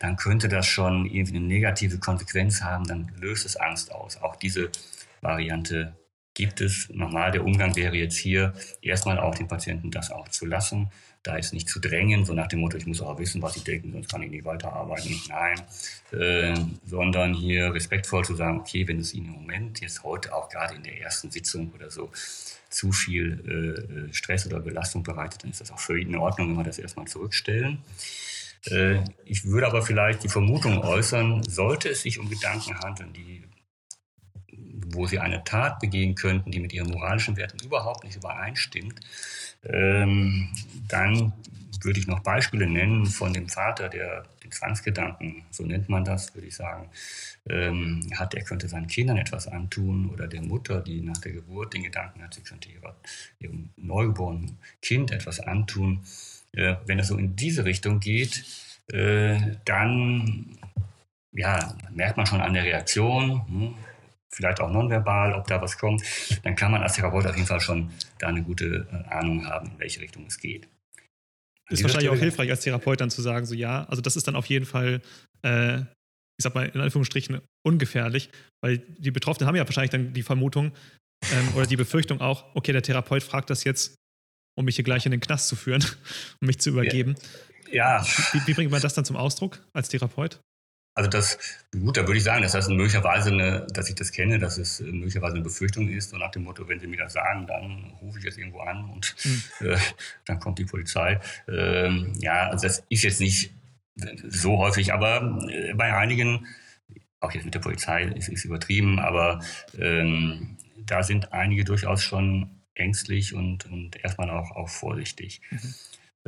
dann könnte das schon irgendwie eine negative Konsequenz haben, dann löst es Angst aus. Auch diese Variante gibt es. Nochmal, der Umgang wäre jetzt hier erstmal auch den Patienten das auch zu lassen, da jetzt nicht zu drängen, so nach dem Motto, ich muss auch wissen, was sie denken, sonst kann ich nicht weiterarbeiten. Nein, äh, sondern hier respektvoll zu sagen, okay, wenn es Ihnen im Moment, jetzt heute auch gerade in der ersten Sitzung oder so, zu viel äh, Stress oder Belastung bereitet, dann ist das auch völlig in Ordnung, wenn wir das erstmal zurückstellen. Äh, ich würde aber vielleicht die Vermutung äußern, sollte es sich um Gedanken handeln, die wo sie eine Tat begehen könnten, die mit ihren moralischen Werten überhaupt nicht übereinstimmt, ähm, dann würde ich noch Beispiele nennen von dem Vater, der den Zwangsgedanken, so nennt man das, würde ich sagen, ähm, hat, er könnte seinen Kindern etwas antun oder der Mutter, die nach der Geburt den Gedanken hat, sie könnte ihrer, ihrem neugeborenen Kind etwas antun. Äh, wenn es so in diese Richtung geht, äh, dann ja, merkt man schon an der Reaktion, hm, vielleicht auch nonverbal, ob da was kommt, dann kann man als Therapeut auf jeden Fall schon da eine gute äh, Ahnung haben, in welche Richtung es geht. Ist wahrscheinlich auch hilfreich als Therapeut dann zu sagen, so ja, also das ist dann auf jeden Fall, äh, ich sag mal in Anführungsstrichen, ungefährlich, weil die Betroffenen haben ja wahrscheinlich dann die Vermutung ähm, oder die Befürchtung auch, okay, der Therapeut fragt das jetzt, um mich hier gleich in den Knast zu führen, um mich zu übergeben. Ja. Wie, wie bringt man das dann zum Ausdruck als Therapeut? Also das, gut, da würde ich sagen, dass das möglicherweise eine, dass ich das kenne, dass es möglicherweise eine Befürchtung ist, so nach dem Motto, wenn Sie mir das sagen, dann rufe ich jetzt irgendwo an und mhm. äh, dann kommt die Polizei. Ähm, ja, also das ist jetzt nicht so häufig, aber äh, bei einigen, auch jetzt mit der Polizei ist es übertrieben, aber ähm, da sind einige durchaus schon ängstlich und, und erstmal auch, auch vorsichtig. Mhm.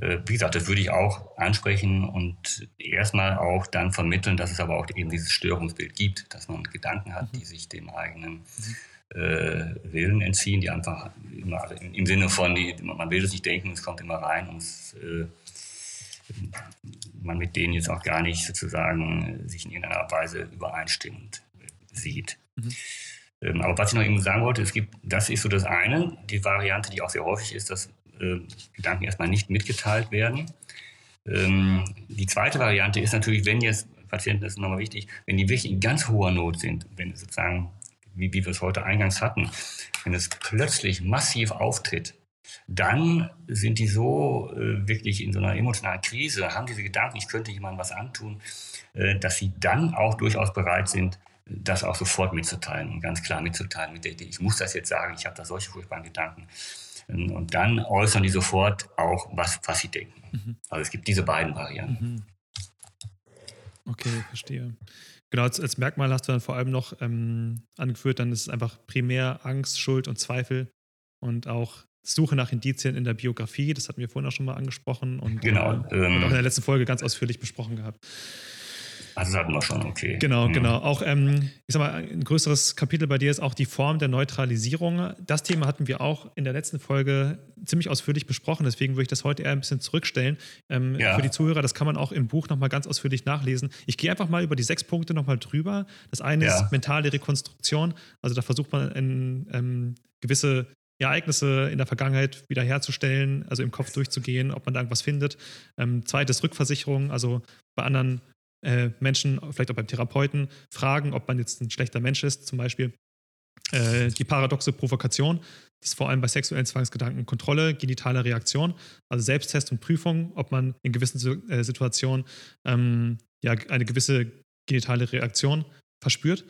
Äh, wie gesagt, das würde ich auch ansprechen und erstmal auch dann vermitteln, dass es aber auch eben dieses Störungsbild gibt, dass man Gedanken hat, die mhm. sich dem eigenen äh, Willen entziehen, die einfach immer, also im Sinne von, die, man will es nicht denken, es kommt immer rein und es, äh, man mit denen jetzt auch gar nicht sozusagen sich in irgendeiner Weise übereinstimmend sieht. Mhm. Ähm, aber was ich noch eben sagen wollte, es gibt, das ist so das eine, die Variante, die auch sehr häufig ist, dass Gedanken erstmal nicht mitgeteilt werden. Ähm, die zweite Variante ist natürlich, wenn jetzt Patienten, das ist nochmal wichtig, wenn die wirklich in ganz hoher Not sind, wenn sozusagen, wie, wie wir es heute eingangs hatten, wenn es plötzlich massiv auftritt, dann sind die so äh, wirklich in so einer emotionalen Krise, haben diese Gedanken, ich könnte jemandem was antun, äh, dass sie dann auch durchaus bereit sind, das auch sofort mitzuteilen und ganz klar mitzuteilen mit der Idee, ich muss das jetzt sagen, ich habe da solche furchtbaren Gedanken. Und dann äußern die sofort auch, was, was sie denken. Mhm. Also es gibt diese beiden Varianten. Mhm. Okay, verstehe. Genau, als, als, Merkmal hast du dann vor allem noch ähm, angeführt, dann ist es einfach primär Angst, Schuld und Zweifel und auch Suche nach Indizien in der Biografie, das hatten wir vorhin auch schon mal angesprochen und, genau, äh, ähm, und auch in der letzten Folge ganz ausführlich besprochen gehabt. Also das hatten wir schon, okay. Genau, mhm. genau. Auch, ähm, ich sag mal, ein größeres Kapitel bei dir ist auch die Form der Neutralisierung. Das Thema hatten wir auch in der letzten Folge ziemlich ausführlich besprochen, deswegen würde ich das heute eher ein bisschen zurückstellen. Ähm, ja. Für die Zuhörer, das kann man auch im Buch nochmal ganz ausführlich nachlesen. Ich gehe einfach mal über die sechs Punkte nochmal drüber. Das eine ja. ist mentale Rekonstruktion. Also da versucht man in, ähm, gewisse Ereignisse in der Vergangenheit wiederherzustellen, also im Kopf durchzugehen, ob man da irgendwas findet. Ähm, zweites Rückversicherung, also bei anderen äh, Menschen, vielleicht auch beim Therapeuten, fragen, ob man jetzt ein schlechter Mensch ist, zum Beispiel. Äh, die paradoxe Provokation, das ist vor allem bei sexuellen Zwangsgedanken Kontrolle, genitale Reaktion, also Selbsttest und Prüfung, ob man in gewissen äh, Situationen ähm, ja, eine gewisse genitale Reaktion verspürt.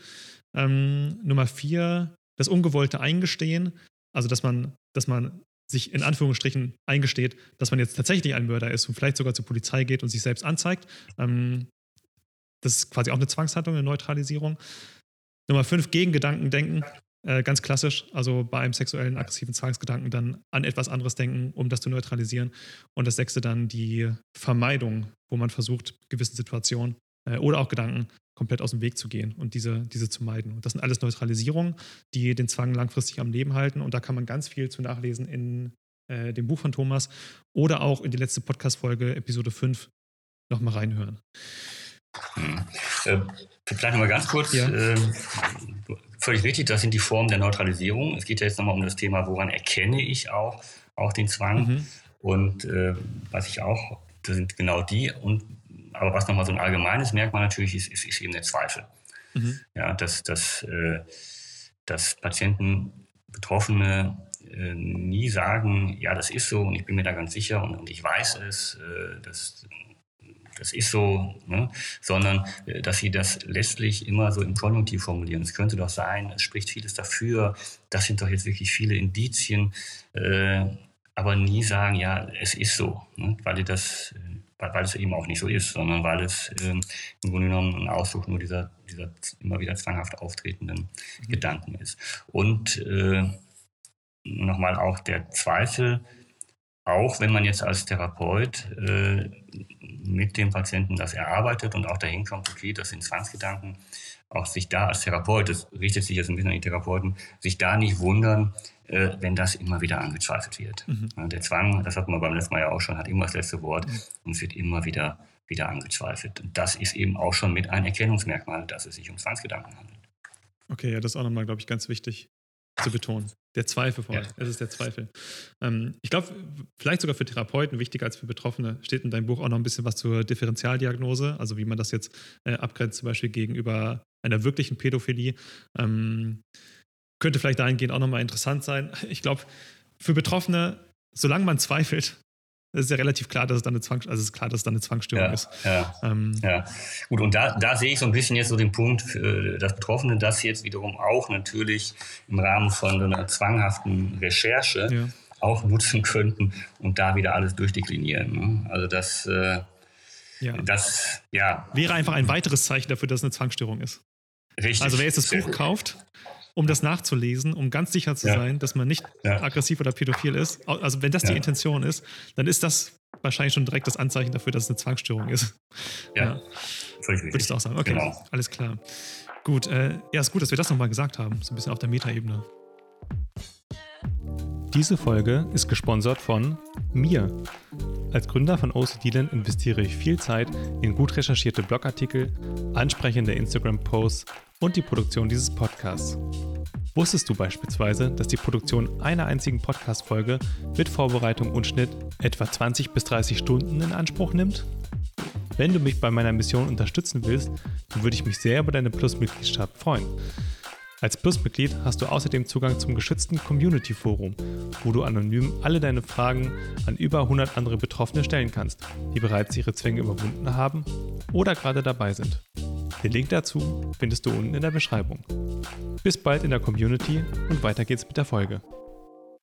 Ähm, Nummer vier, das ungewollte Eingestehen, also dass man, dass man sich in Anführungsstrichen eingesteht, dass man jetzt tatsächlich ein Mörder ist und vielleicht sogar zur Polizei geht und sich selbst anzeigt. Ähm, das ist quasi auch eine Zwangshandlung, eine Neutralisierung. Nummer fünf, Gegengedanken denken. Äh, ganz klassisch, also bei einem sexuellen aggressiven Zwangsgedanken dann an etwas anderes denken, um das zu neutralisieren. Und das sechste dann die Vermeidung, wo man versucht, gewissen Situationen äh, oder auch Gedanken komplett aus dem Weg zu gehen und diese, diese zu meiden. Und das sind alles Neutralisierungen, die den Zwang langfristig am Leben halten. Und da kann man ganz viel zu nachlesen in äh, dem Buch von Thomas oder auch in die letzte Podcast-Folge, Episode 5, nochmal reinhören. Hm. Äh, vielleicht nochmal ganz kurz. Ja. Äh, völlig richtig, das sind die Formen der Neutralisierung. Es geht ja jetzt nochmal um das Thema, woran erkenne ich auch, auch den Zwang. Mhm. Und äh, was ich auch, das sind genau die. Und, aber was nochmal so ein allgemeines Merkmal natürlich ist, ist, ist eben der Zweifel. Mhm. Ja, dass, dass, äh, dass Patienten, Betroffene äh, nie sagen, ja, das ist so und ich bin mir da ganz sicher und, und ich weiß es, äh, das das ist so, ne? sondern äh, dass sie das letztlich immer so im Konjunktiv formulieren. Es könnte doch sein, es spricht vieles dafür, das sind doch jetzt wirklich viele Indizien, äh, aber nie sagen, ja, es ist so, ne? weil das, äh, weil es eben auch nicht so ist, sondern weil es ähm, im Grunde genommen ein Ausdruck nur dieser, dieser immer wieder zwanghaft auftretenden mhm. Gedanken ist. Und äh, nochmal auch der Zweifel, auch wenn man jetzt als Therapeut äh, mit dem Patienten das erarbeitet und auch dahin kommt, okay, das sind Zwangsgedanken, auch sich da als Therapeut, das richtet sich jetzt ein bisschen an die Therapeuten, sich da nicht wundern, äh, wenn das immer wieder angezweifelt wird. Mhm. Der Zwang, das hatten wir beim letzten Mal ja auch schon, hat immer das letzte Wort mhm. und es wird immer wieder, wieder angezweifelt. Und das ist eben auch schon mit ein Erkennungsmerkmal, dass es sich um Zwangsgedanken handelt. Okay, ja, das ist auch nochmal, glaube ich, ganz wichtig zu betonen. Der Zweifel vor allem. Ja. Es ist der Zweifel. Ähm, ich glaube, vielleicht sogar für Therapeuten wichtiger als für Betroffene steht in deinem Buch auch noch ein bisschen was zur Differentialdiagnose, also wie man das jetzt äh, abgrenzt, zum Beispiel gegenüber einer wirklichen Pädophilie. Ähm, könnte vielleicht dahingehend auch nochmal interessant sein. Ich glaube, für Betroffene, solange man zweifelt, es ist ja relativ klar, dass es dann eine, Zwang, also ist klar, dass es dann eine Zwangsstörung ja, ist. Ja, ähm, ja, gut. Und da, da sehe ich so ein bisschen jetzt so den Punkt, äh, dass Betroffene das jetzt wiederum auch natürlich im Rahmen von so einer zwanghaften Recherche ja. auch nutzen könnten und da wieder alles durchdeklinieren. Ne? Also das, äh, ja. das, ja. Wäre einfach ein weiteres Zeichen dafür, dass es eine Zwangsstörung ist. Richtig. Also wer jetzt das Buch kauft, um das nachzulesen, um ganz sicher zu ja. sein, dass man nicht ja. aggressiv oder pädophil ist. Also wenn das die Intention ist, dann ist das wahrscheinlich schon direkt das Anzeichen dafür, dass es eine Zwangsstörung ist. Ja, ja. Würdest du auch sagen? Okay, genau. alles klar. Gut, äh, ja, ist gut, dass wir das nochmal gesagt haben, so ein bisschen auf der Metaebene. Diese Folge ist gesponsert von mir. Als Gründer von OCDland investiere ich viel Zeit in gut recherchierte Blogartikel, ansprechende Instagram-Posts und die Produktion dieses Podcasts. Wusstest du beispielsweise, dass die Produktion einer einzigen Podcast-Folge mit Vorbereitung und Schnitt etwa 20 bis 30 Stunden in Anspruch nimmt? Wenn du mich bei meiner Mission unterstützen willst, dann würde ich mich sehr über deine Plus-Mitgliedschaft freuen. Als Plus-Mitglied hast du außerdem Zugang zum geschützten Community-Forum, wo du anonym alle deine Fragen an über 100 andere Betroffene stellen kannst, die bereits ihre Zwänge überwunden haben oder gerade dabei sind. Den Link dazu findest du unten in der Beschreibung. Bis bald in der Community und weiter geht's mit der Folge.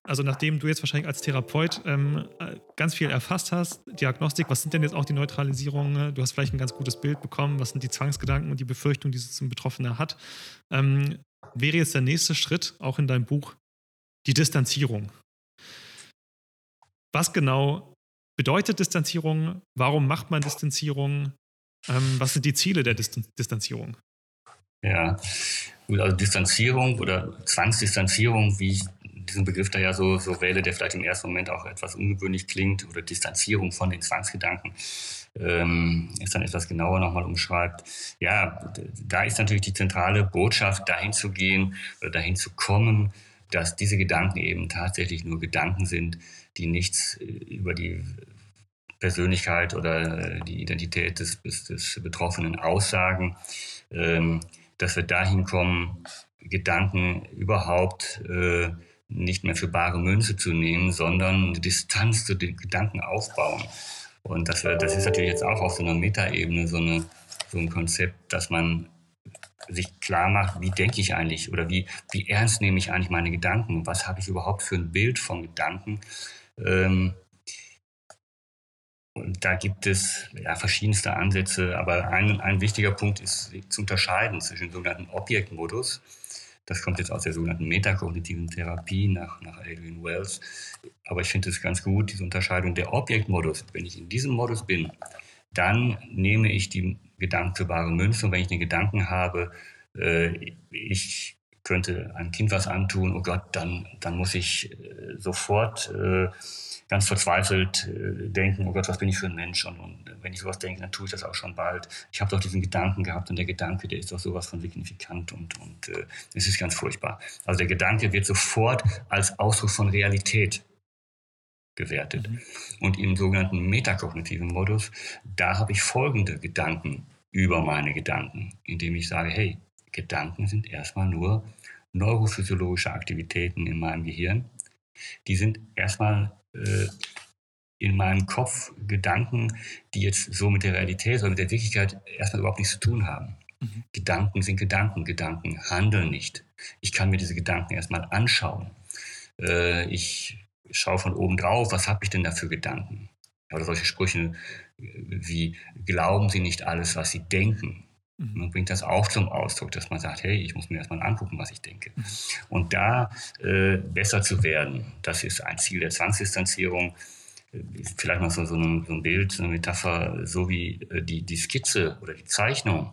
Also nachdem du jetzt wahrscheinlich als Therapeut ähm, ganz viel erfasst hast, Diagnostik, was sind denn jetzt auch die Neutralisierungen? Du hast vielleicht ein ganz gutes Bild bekommen, was sind die Zwangsgedanken und die Befürchtungen, die es zum Betroffenen hat. Ähm, wäre jetzt der nächste Schritt, auch in deinem Buch, die Distanzierung. Was genau bedeutet Distanzierung? Warum macht man Distanzierung? Ähm, was sind die Ziele der Distan Distanzierung? Ja, gut, also Distanzierung oder Zwangsdistanzierung, wie ich diesen Begriff da ja so, so wähle, der vielleicht im ersten Moment auch etwas ungewöhnlich klingt, oder Distanzierung von den Zwangsgedanken, ähm, ist dann etwas genauer nochmal umschreibt. Ja, da ist natürlich die zentrale Botschaft, dahin zu gehen oder dahin zu kommen, dass diese Gedanken eben tatsächlich nur Gedanken sind, die nichts äh, über die Persönlichkeit oder die Identität des, des Betroffenen aussagen, ähm, dass wir dahin kommen, Gedanken überhaupt äh, nicht mehr für bare Münze zu nehmen, sondern eine Distanz zu den Gedanken aufbauen. Und das, das ist natürlich jetzt auch auf so einer Metaebene so, eine, so ein Konzept, dass man sich klar macht, wie denke ich eigentlich oder wie, wie ernst nehme ich eigentlich meine Gedanken? Was habe ich überhaupt für ein Bild von Gedanken? Ähm, und da gibt es ja, verschiedenste Ansätze, aber ein, ein wichtiger Punkt ist zu unterscheiden zwischen dem sogenannten Objektmodus, das kommt jetzt aus der sogenannten metakognitiven Therapie nach, nach Adrian Wells. Aber ich finde es ganz gut, diese Unterscheidung der Objektmodus. Wenn ich in diesem Modus bin, dann nehme ich die Gedanken für Münze. Und wenn ich den Gedanken habe, äh, ich könnte einem Kind was antun, oh Gott, dann, dann muss ich äh, sofort äh, ganz verzweifelt äh, denken, oh Gott, was bin ich für ein Mensch? Und, und wenn ich sowas denke, dann tue ich das auch schon bald. Ich habe doch diesen Gedanken gehabt und der Gedanke, der ist doch sowas von signifikant und, und äh, es ist ganz furchtbar. Also der Gedanke wird sofort als Ausdruck von Realität gewertet. Mhm. Und im sogenannten metakognitiven Modus, da habe ich folgende Gedanken über meine Gedanken, indem ich sage, hey, Gedanken sind erstmal nur neurophysiologische Aktivitäten in meinem Gehirn. Die sind erstmal in meinem Kopf Gedanken, die jetzt so mit der Realität oder mit der Wirklichkeit erstmal überhaupt nichts zu tun haben. Mhm. Gedanken sind Gedanken, Gedanken handeln nicht. Ich kann mir diese Gedanken erstmal anschauen. Äh, ich schaue von oben drauf, was habe ich denn da für Gedanken? oder solche Sprüche wie, glauben Sie nicht alles, was Sie denken. Mhm. Man bringt das auch zum Ausdruck, dass man sagt, hey, ich muss mir erstmal angucken, was ich denke. Mhm. Und da äh, besser zu werden, das ist ein Ziel der Zwangsdistanzierung. Vielleicht mal so, so, ein, so ein Bild, so eine Metapher, so wie äh, die, die Skizze oder die Zeichnung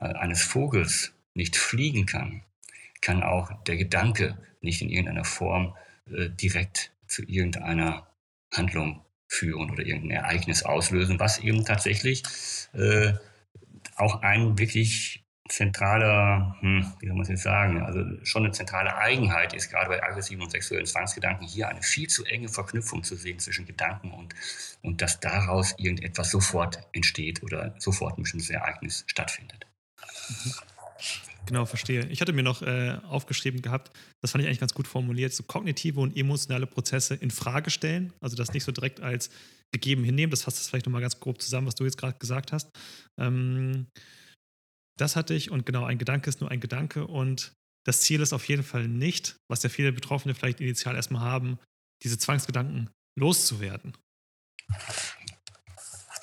äh, eines Vogels nicht fliegen kann, kann auch der Gedanke nicht in irgendeiner Form äh, direkt zu irgendeiner Handlung führen oder irgendein Ereignis auslösen, was eben tatsächlich äh, auch ein wirklich zentraler, hm, wie soll man es jetzt sagen, also schon eine zentrale Eigenheit ist, gerade bei aggressiven und sexuellen Zwangsgedanken, hier eine viel zu enge Verknüpfung zu sehen zwischen Gedanken und, und dass daraus irgendetwas sofort entsteht oder sofort ein bestimmtes Ereignis stattfindet. Mhm. Genau, verstehe. Ich hatte mir noch äh, aufgeschrieben gehabt, das fand ich eigentlich ganz gut formuliert, so kognitive und emotionale Prozesse in Frage stellen, also das nicht so direkt als gegeben hinnehmen. Das fasst das vielleicht nochmal ganz grob zusammen, was du jetzt gerade gesagt hast. Ähm, das hatte ich und genau, ein Gedanke ist nur ein Gedanke und das Ziel ist auf jeden Fall nicht, was ja viele Betroffene vielleicht initial erstmal haben, diese Zwangsgedanken loszuwerden.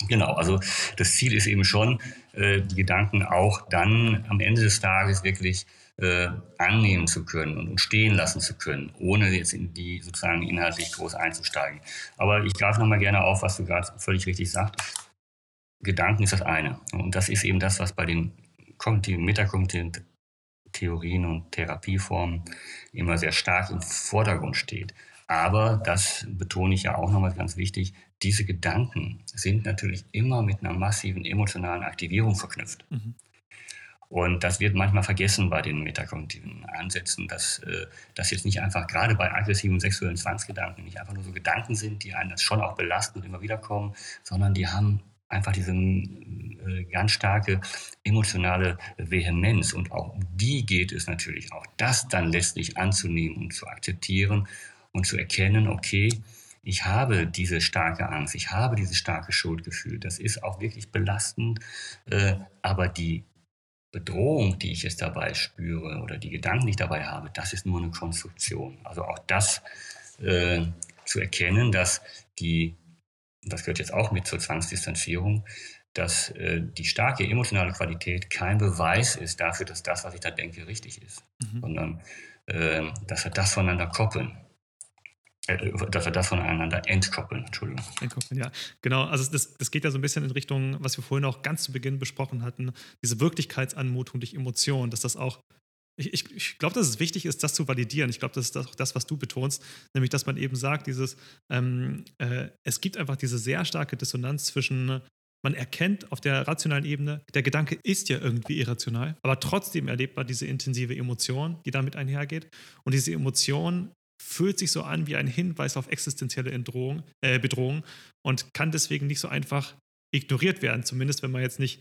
Genau, also das Ziel ist eben schon, äh, die Gedanken auch dann am Ende des Tages wirklich äh, annehmen zu können und, stehen lassen zu können, ohne jetzt in die sozusagen inhaltlich groß einzusteigen. Aber ich greife nochmal gerne auf, was du gerade völlig richtig sagst. Gedanken ist das eine. Und das ist eben das, was bei den kognitiven, metakognitiven Theorien und Therapieformen immer sehr stark im Vordergrund steht. Aber, das betone ich ja auch nochmal ganz wichtig, diese Gedanken sind natürlich immer mit einer massiven emotionalen Aktivierung verknüpft. Mhm. Und das wird manchmal vergessen bei den metakognitiven Ansätzen, dass äh, das jetzt nicht einfach, gerade bei aggressiven sexuellen Zwangsgedanken, nicht einfach nur so Gedanken sind, die einen das schon auch belasten und immer wieder kommen, sondern die haben einfach diese äh, ganz starke emotionale Vehemenz. Und auch um die geht es natürlich auch, das dann letztlich anzunehmen und zu akzeptieren und zu erkennen, okay, ich habe diese starke Angst, ich habe dieses starke Schuldgefühl. Das ist auch wirklich belastend, äh, aber die Bedrohung, die ich jetzt dabei spüre oder die Gedanken, die ich dabei habe, das ist nur eine Konstruktion. Also auch das äh, zu erkennen, dass die, das gehört jetzt auch mit zur Zwangsdistanzierung, dass äh, die starke emotionale Qualität kein Beweis ist dafür, dass das, was ich da denke, richtig ist, mhm. sondern äh, dass wir das voneinander koppeln. Äh, dass wir das voneinander entkoppeln, Entschuldigung. Entkoppeln, ja. Genau, also das, das geht ja so ein bisschen in Richtung, was wir vorhin auch ganz zu Beginn besprochen hatten, diese Wirklichkeitsanmutung durch Emotionen, dass das auch ich, ich, ich glaube, dass es wichtig ist, das zu validieren. Ich glaube, das ist auch das, was du betonst, nämlich, dass man eben sagt, dieses, ähm, äh, es gibt einfach diese sehr starke Dissonanz zwischen, man erkennt auf der rationalen Ebene, der Gedanke ist ja irgendwie irrational, aber trotzdem erlebt man diese intensive Emotion, die damit einhergeht. Und diese Emotion fühlt sich so an wie ein Hinweis auf existenzielle Entdrohung, äh, Bedrohung und kann deswegen nicht so einfach ignoriert werden, zumindest wenn man jetzt nicht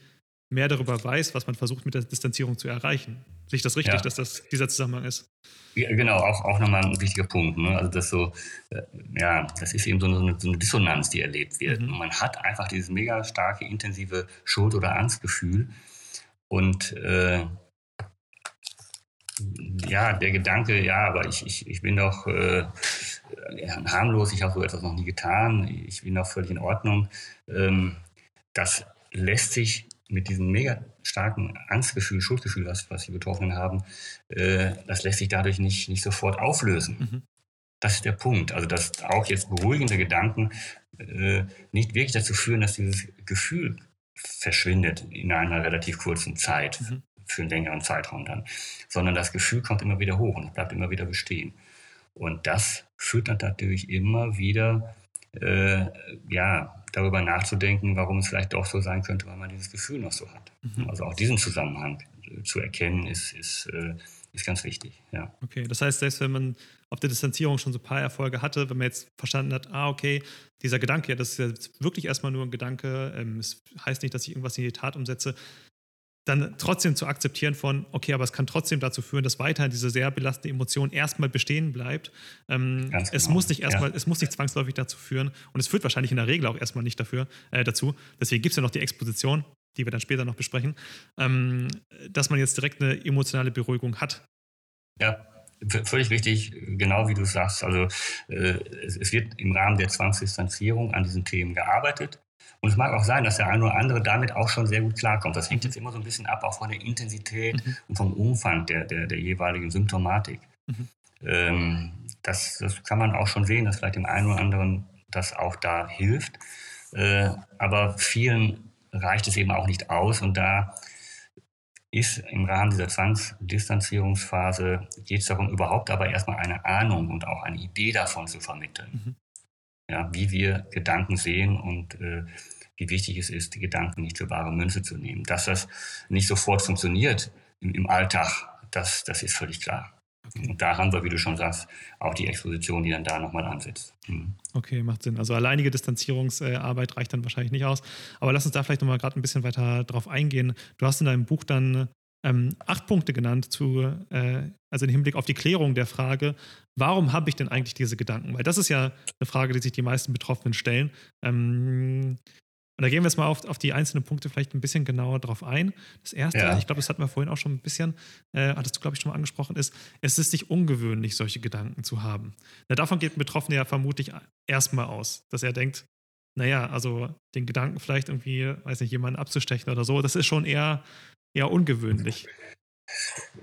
mehr darüber weiß, was man versucht mit der Distanzierung zu erreichen. Sehe ich das richtig, ja. dass das dieser Zusammenhang ist? Ja, genau, auch, auch nochmal ein wichtiger Punkt. Ne? Also das so, äh, ja, das ist eben so eine, so eine Dissonanz, die erlebt wird. Mhm. man hat einfach dieses mega starke, intensive Schuld- oder Angstgefühl. Und äh, ja, der Gedanke, ja, aber ich, ich, ich bin doch äh, harmlos, ich habe so etwas noch nie getan, ich bin doch völlig in Ordnung. Ähm, das lässt sich mit diesem mega starken Angstgefühl, Schuldgefühl, was, was die Betroffenen haben, äh, das lässt sich dadurch nicht, nicht sofort auflösen. Mhm. Das ist der Punkt. Also, dass auch jetzt beruhigende Gedanken äh, nicht wirklich dazu führen, dass dieses Gefühl verschwindet in einer relativ kurzen Zeit. Mhm für einen längeren Zeitraum dann, sondern das Gefühl kommt immer wieder hoch und es bleibt immer wieder bestehen. Und das führt dann natürlich immer wieder, äh, ja, darüber nachzudenken, warum es vielleicht doch so sein könnte, weil man dieses Gefühl noch so hat. Mhm. Also auch diesen Zusammenhang äh, zu erkennen, ist, ist, äh, ist ganz wichtig. Ja. Okay, das heißt, selbst wenn man auf der Distanzierung schon so ein paar Erfolge hatte, wenn man jetzt verstanden hat, ah, okay, dieser Gedanke, ja, das ist ja wirklich erstmal nur ein Gedanke, ähm, es heißt nicht, dass ich irgendwas in die Tat umsetze, dann trotzdem zu akzeptieren von, okay, aber es kann trotzdem dazu führen, dass weiterhin diese sehr belastende Emotion erstmal bestehen bleibt. Ähm, genau. Es muss nicht erstmal, ja. es muss nicht zwangsläufig dazu führen und es führt wahrscheinlich in der Regel auch erstmal nicht dafür, äh, dazu. Deswegen gibt es ja noch die Exposition, die wir dann später noch besprechen, ähm, dass man jetzt direkt eine emotionale Beruhigung hat. Ja, Völlig richtig, genau wie du sagst. Also äh, es, es, wird im Rahmen der Zwangsdistanzierung an diesen Themen gearbeitet. Und es mag auch sein, dass der eine oder andere damit auch schon sehr gut klarkommt. Das hängt jetzt immer so ein bisschen ab, auch von der Intensität mhm. und vom Umfang der, der, der jeweiligen Symptomatik. Mhm. Ähm, das, das kann man auch schon sehen, dass vielleicht dem einen oder anderen das auch da hilft. Äh, aber vielen reicht es eben auch nicht aus. Und da ist im Rahmen dieser Zwangsdistanzierungsphase, geht es darum, überhaupt aber erstmal eine Ahnung und auch eine Idee davon zu vermitteln. Mhm. Ja, wie wir Gedanken sehen und äh, wie wichtig es ist, die Gedanken nicht für bare Münze zu nehmen. Dass das nicht sofort funktioniert im, im Alltag, das, das ist völlig klar. Und da haben wir, wie du schon sagst, auch die Exposition, die dann da nochmal ansetzt. Mhm. Okay, macht Sinn. Also alleinige Distanzierungsarbeit reicht dann wahrscheinlich nicht aus. Aber lass uns da vielleicht nochmal gerade ein bisschen weiter drauf eingehen. Du hast in deinem Buch dann ähm, acht Punkte genannt, zu, äh, also im Hinblick auf die Klärung der Frage, warum habe ich denn eigentlich diese Gedanken? Weil das ist ja eine Frage, die sich die meisten Betroffenen stellen. Ähm, und da gehen wir jetzt mal auf, auf die einzelnen Punkte vielleicht ein bisschen genauer drauf ein. Das erste, ja. ich glaube, das hatten wir vorhin auch schon ein bisschen, äh, hattest du, glaube ich, schon mal angesprochen, ist, es ist nicht ungewöhnlich, solche Gedanken zu haben. Na, davon geht ein Betroffener ja vermutlich erstmal aus, dass er denkt, naja, also den Gedanken vielleicht irgendwie, weiß nicht, jemanden abzustechen oder so, das ist schon eher, eher ungewöhnlich.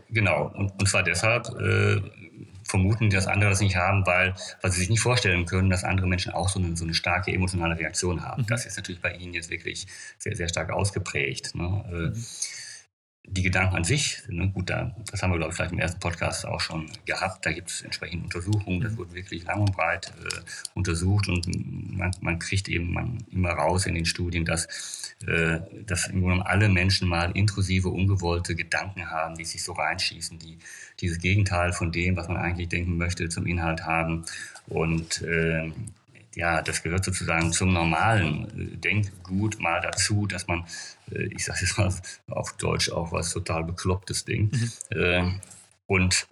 Genau, und, und zwar deshalb, äh, vermuten, dass andere das nicht haben, weil, weil sie sich nicht vorstellen können, dass andere Menschen auch so eine, so eine starke emotionale Reaktion haben. Mhm. Das ist natürlich bei ihnen jetzt wirklich sehr, sehr stark ausgeprägt. Ne? Äh, mhm die Gedanken an sich, ne, gut, da, das haben wir, glaube ich, vielleicht im ersten Podcast auch schon gehabt. Da gibt es entsprechende Untersuchungen, das wurde wirklich lang und breit äh, untersucht und man, man, kriegt eben man immer raus in den Studien, dass, äh, dass im Grunde alle Menschen mal intrusive, ungewollte Gedanken haben, die sich so reinschießen, die dieses Gegenteil von dem, was man eigentlich denken möchte, zum Inhalt haben. Und äh, ja, das gehört sozusagen zum normalen äh, Denkgut mal dazu, dass man, äh, ich sage jetzt mal auf Deutsch auch was total beklopptes Ding. Mhm. Ähm, und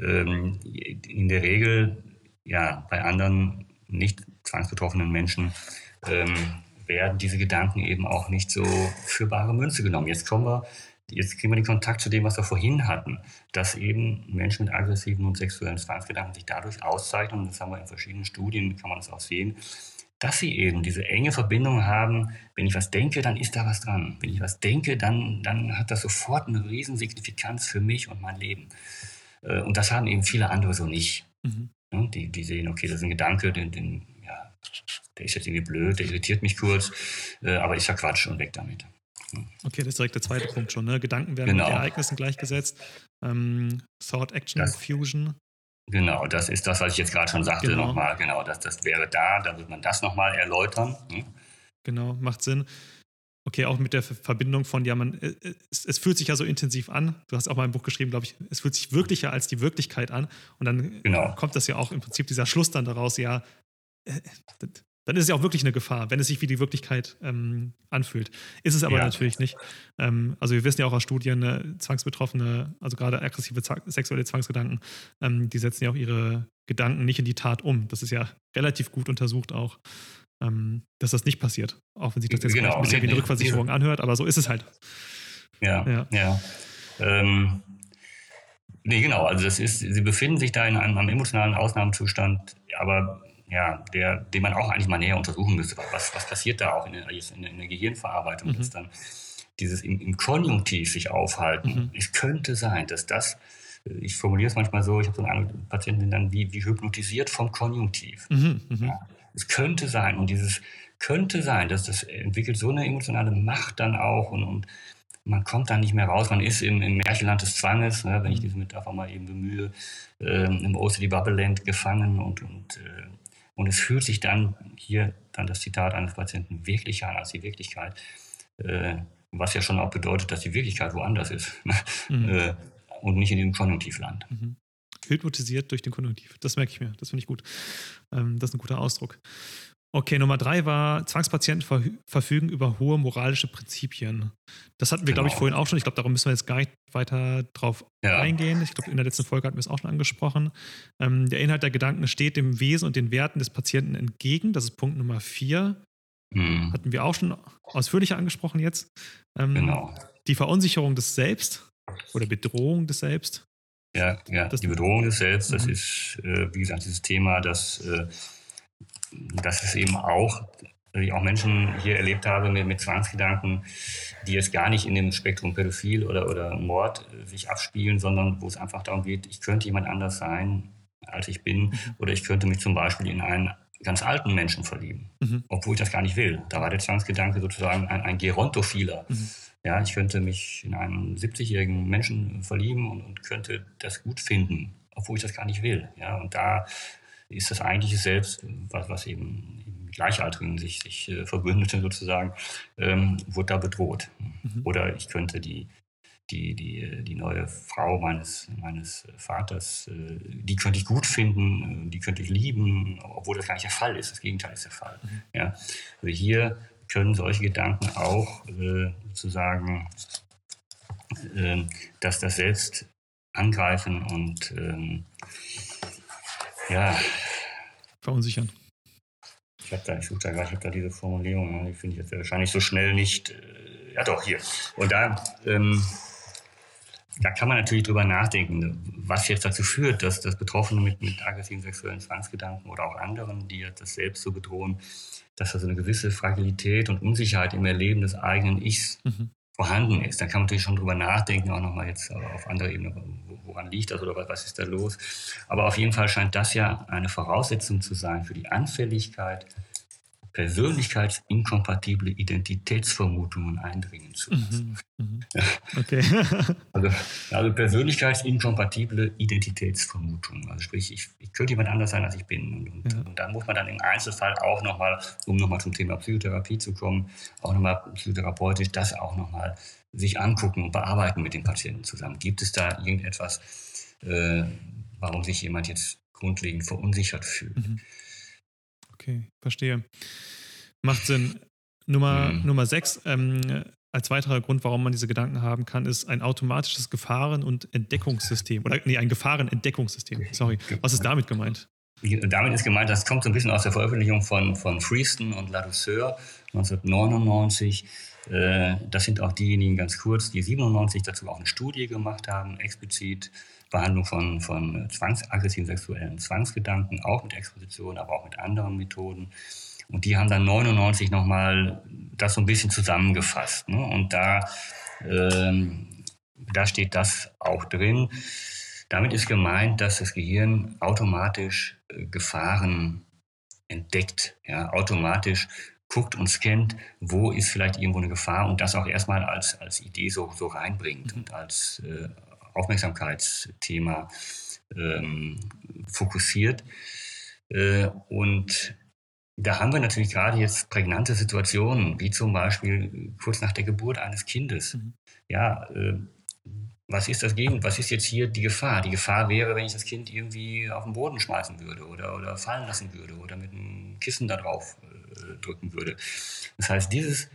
ähm, in der Regel, ja, bei anderen nicht zwangsbetroffenen Menschen ähm, werden diese Gedanken eben auch nicht so für bare Münze genommen. Jetzt kommen wir jetzt kriegen wir den Kontakt zu dem, was wir vorhin hatten, dass eben Menschen mit aggressiven und sexuellen Zwangsgedanken sich dadurch auszeichnen, und das haben wir in verschiedenen Studien, kann man das auch sehen, dass sie eben diese enge Verbindung haben, wenn ich was denke, dann ist da was dran. Wenn ich was denke, dann, dann hat das sofort eine Riesensignifikanz für mich und mein Leben. Äh, und das haben eben viele andere so nicht. Mhm. Die, die sehen, okay, das ist ein Gedanke, den, den, ja, der ist jetzt irgendwie blöd, der irritiert mich kurz, äh, aber ist ja Quatsch und weg damit. Okay, das ist direkt der zweite Punkt schon. Ne? Gedanken werden genau. mit Ereignissen gleichgesetzt. Ähm, Thought Action das, Fusion. Genau, das ist das, was ich jetzt gerade schon sagte genau. nochmal. Genau, das, das wäre da, da wird man das nochmal erläutern. Hm? Genau, macht Sinn. Okay, auch mit der Verbindung von, ja, man, äh, es, es, fühlt sich ja so intensiv an. Du hast auch mal ein Buch geschrieben, glaube ich, es fühlt sich wirklicher als die Wirklichkeit an. Und dann genau. kommt das ja auch im Prinzip dieser Schluss dann daraus, ja, äh, dann ist es ja auch wirklich eine Gefahr, wenn es sich wie die Wirklichkeit ähm, anfühlt. Ist es aber ja. natürlich nicht. Ähm, also wir wissen ja auch aus Studien, ne, Zwangsbetroffene, also gerade aggressive sexuelle Zwangsgedanken, ähm, die setzen ja auch ihre Gedanken nicht in die Tat um. Das ist ja relativ gut untersucht auch, ähm, dass das nicht passiert. Auch wenn sich das jetzt genau. ein bisschen wie eine Rückversicherung anhört, aber so ist es halt. Ja, ja. ja. Ähm, nee, genau. Also das ist, sie befinden sich da in einem, einem emotionalen Ausnahmezustand, aber ja, der, den man auch eigentlich mal näher untersuchen müsste. Was, was passiert da auch in der, in der Gehirnverarbeitung? Mhm. Ist dann dieses im, im, Konjunktiv sich aufhalten. Mhm. Es könnte sein, dass das, ich formuliere es manchmal so, ich habe so einen Patienten, dann wie, wie hypnotisiert vom Konjunktiv. Mhm. mhm. Ja, es könnte sein, und dieses könnte sein, dass das entwickelt so eine emotionale Macht dann auch und, und man kommt da nicht mehr raus. Man ist im, im Märchenland des Zwanges, ne, wenn ich mhm. diese Metapher mal eben bemühe, äh, im OCD Bubble Land gefangen und, und äh, und es fühlt sich dann, hier dann das Zitat eines Patienten, wirklicher an als die Wirklichkeit. Äh, was ja schon auch bedeutet, dass die Wirklichkeit woanders ist ne? mhm. äh, und nicht in diesem Konjunktivland. Mhm. Hypnotisiert durch den Konjunktiv. Das merke ich mir. Das finde ich gut. Ähm, das ist ein guter Ausdruck. Okay, Nummer drei war, Zwangspatienten verfügen über hohe moralische Prinzipien. Das hatten wir, genau. glaube ich, vorhin auch schon. Ich glaube, darum müssen wir jetzt gar nicht weiter drauf ja. eingehen. Ich glaube, in der letzten Folge hatten wir es auch schon angesprochen. Ähm, der Inhalt der Gedanken steht dem Wesen und den Werten des Patienten entgegen. Das ist Punkt Nummer vier. Mhm. Hatten wir auch schon ausführlicher angesprochen jetzt. Ähm, genau. Die Verunsicherung des Selbst oder Bedrohung des Selbst. Ja, ja die Bedrohung des Selbst, das mhm. ist, äh, wie gesagt, dieses Thema, dass, äh, dass es eben auch, dass ich auch Menschen hier erlebt habe mit, mit Zwangsgedanken, die jetzt gar nicht in dem Spektrum Pädophil oder, oder Mord äh, sich abspielen, sondern wo es einfach darum geht, ich könnte jemand anders sein, als ich bin, mhm. oder ich könnte mich zum Beispiel in einen ganz alten Menschen verlieben, mhm. obwohl ich das gar nicht will. Da war der Zwangsgedanke sozusagen ein, ein Gerontophiler. Mhm. Ja, ich könnte mich in einen 70-jährigen Menschen verlieben und, und, könnte das gut finden, obwohl ich das gar nicht will. Ja, und da ist das eigentliche Selbst, was, was eben Gleichaltrigen sich, sich äh, verbündete sozusagen, ähm, wurde da bedroht. Mhm. Oder ich könnte die, die, die, die neue Frau meines, meines Vaters, äh, die könnte ich gut finden, äh, die könnte ich lieben, obwohl das gar nicht der Fall ist. Das Gegenteil ist der Fall. Mhm. Ja? Also hier können solche Gedanken auch äh, sozusagen äh, dass das Selbst angreifen und ähm, ja. Verunsichern. Ich habe da, ich suche da gerade, ich habe da diese Formulierung, die finde ich jetzt wahrscheinlich so schnell nicht. Äh, ja doch, hier. Und da ähm, da kann man natürlich drüber nachdenken, was jetzt dazu führt, dass, dass Betroffene mit, mit aggressiven sexuellen Zwangsgedanken oder auch anderen, die das selbst so bedrohen, dass da so eine gewisse Fragilität und Unsicherheit im Erleben des eigenen Ichs mhm. Vorhanden ist. Da kann man natürlich schon drüber nachdenken, auch nochmal jetzt auf anderer Ebene, woran liegt das oder was ist da los. Aber auf jeden Fall scheint das ja eine Voraussetzung zu sein für die Anfälligkeit persönlichkeitsinkompatible Identitätsvermutungen eindringen zu lassen. Mhm, mhm. Okay. also, also, persönlichkeitsinkompatible Identitätsvermutungen. Also sprich, ich, ich, könnte jemand anders sein, als ich bin. Und, und, ja. und dann muss man dann im Einzelfall auch nochmal, um nochmal zum Thema Psychotherapie zu kommen, auch nochmal psychotherapeutisch das auch nochmal sich angucken und bearbeiten mit den Patienten zusammen. Gibt es da irgendetwas, äh, warum sich jemand jetzt grundlegend verunsichert fühlt? Mhm okay, verstehe. Macht Sinn. Nummer, mhm. Nummer sechs, ähm, als weiterer Grund, warum man diese Gedanken haben kann, ist ein automatisches Gefahren- und Entdeckungssystem. Oder nee, ein Gefahrenentdeckungssystem. Sorry. Was ist damit gemeint? Damit ist gemeint, das kommt so ein bisschen aus der Veröffentlichung von, von Freeston und Ladouceur 1999. Äh, das sind auch diejenigen, ganz kurz, die 97 dazu auch eine Studie gemacht haben, explizit Behandlung von, von zwangsaggressiven sexuellen Zwangsgedanken, auch mit Exposition, aber auch mit anderen Methoden. Und die haben dann 99 nochmal das so ein bisschen zusammengefasst. Ne? Und da, ähm, da steht das auch drin. Damit ist gemeint, dass das Gehirn automatisch äh, Gefahren entdeckt, ja, automatisch guckt und scannt, wo ist vielleicht irgendwo eine Gefahr und das auch erstmal als, als Idee so, so reinbringt und als äh, Aufmerksamkeitsthema ähm, fokussiert. Äh, und da haben wir natürlich gerade jetzt prägnante Situationen, wie zum Beispiel kurz nach der Geburt eines Kindes. Mhm. Ja, äh, was ist das Gegen? Was ist jetzt hier die Gefahr? Die Gefahr wäre, wenn ich das Kind irgendwie auf den Boden schmeißen würde oder, oder fallen lassen würde oder mit einem Kissen da drauf äh, drücken würde. Das heißt, dieses,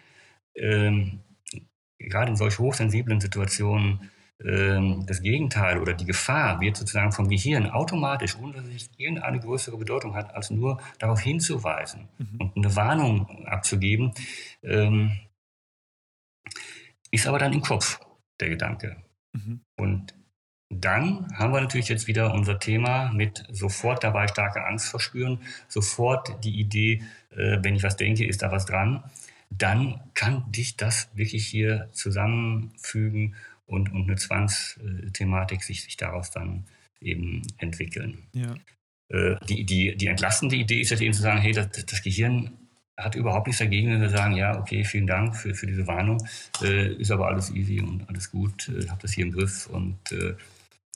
ähm, gerade in solch hochsensiblen Situationen, das Gegenteil oder die Gefahr wird sozusagen vom Gehirn automatisch, ohne dass es irgendeine größere Bedeutung hat, als nur darauf hinzuweisen mhm. und eine Warnung abzugeben, ähm, ist aber dann im Kopf der Gedanke. Mhm. Und dann haben wir natürlich jetzt wieder unser Thema mit sofort dabei starke Angst verspüren, sofort die Idee, äh, wenn ich was denke, ist da was dran. Dann kann dich das wirklich hier zusammenfügen und, und eine Zwangsthematik sich, sich daraus dann eben entwickeln. Ja. Äh, die, die, die entlastende Idee ist jetzt eben zu sagen, hey, das, das Gehirn hat überhaupt nichts dagegen, wenn wir sagen, ja, okay, vielen Dank für, für diese Warnung, äh, ist aber alles easy und alles gut, äh, habe das hier im Griff und äh,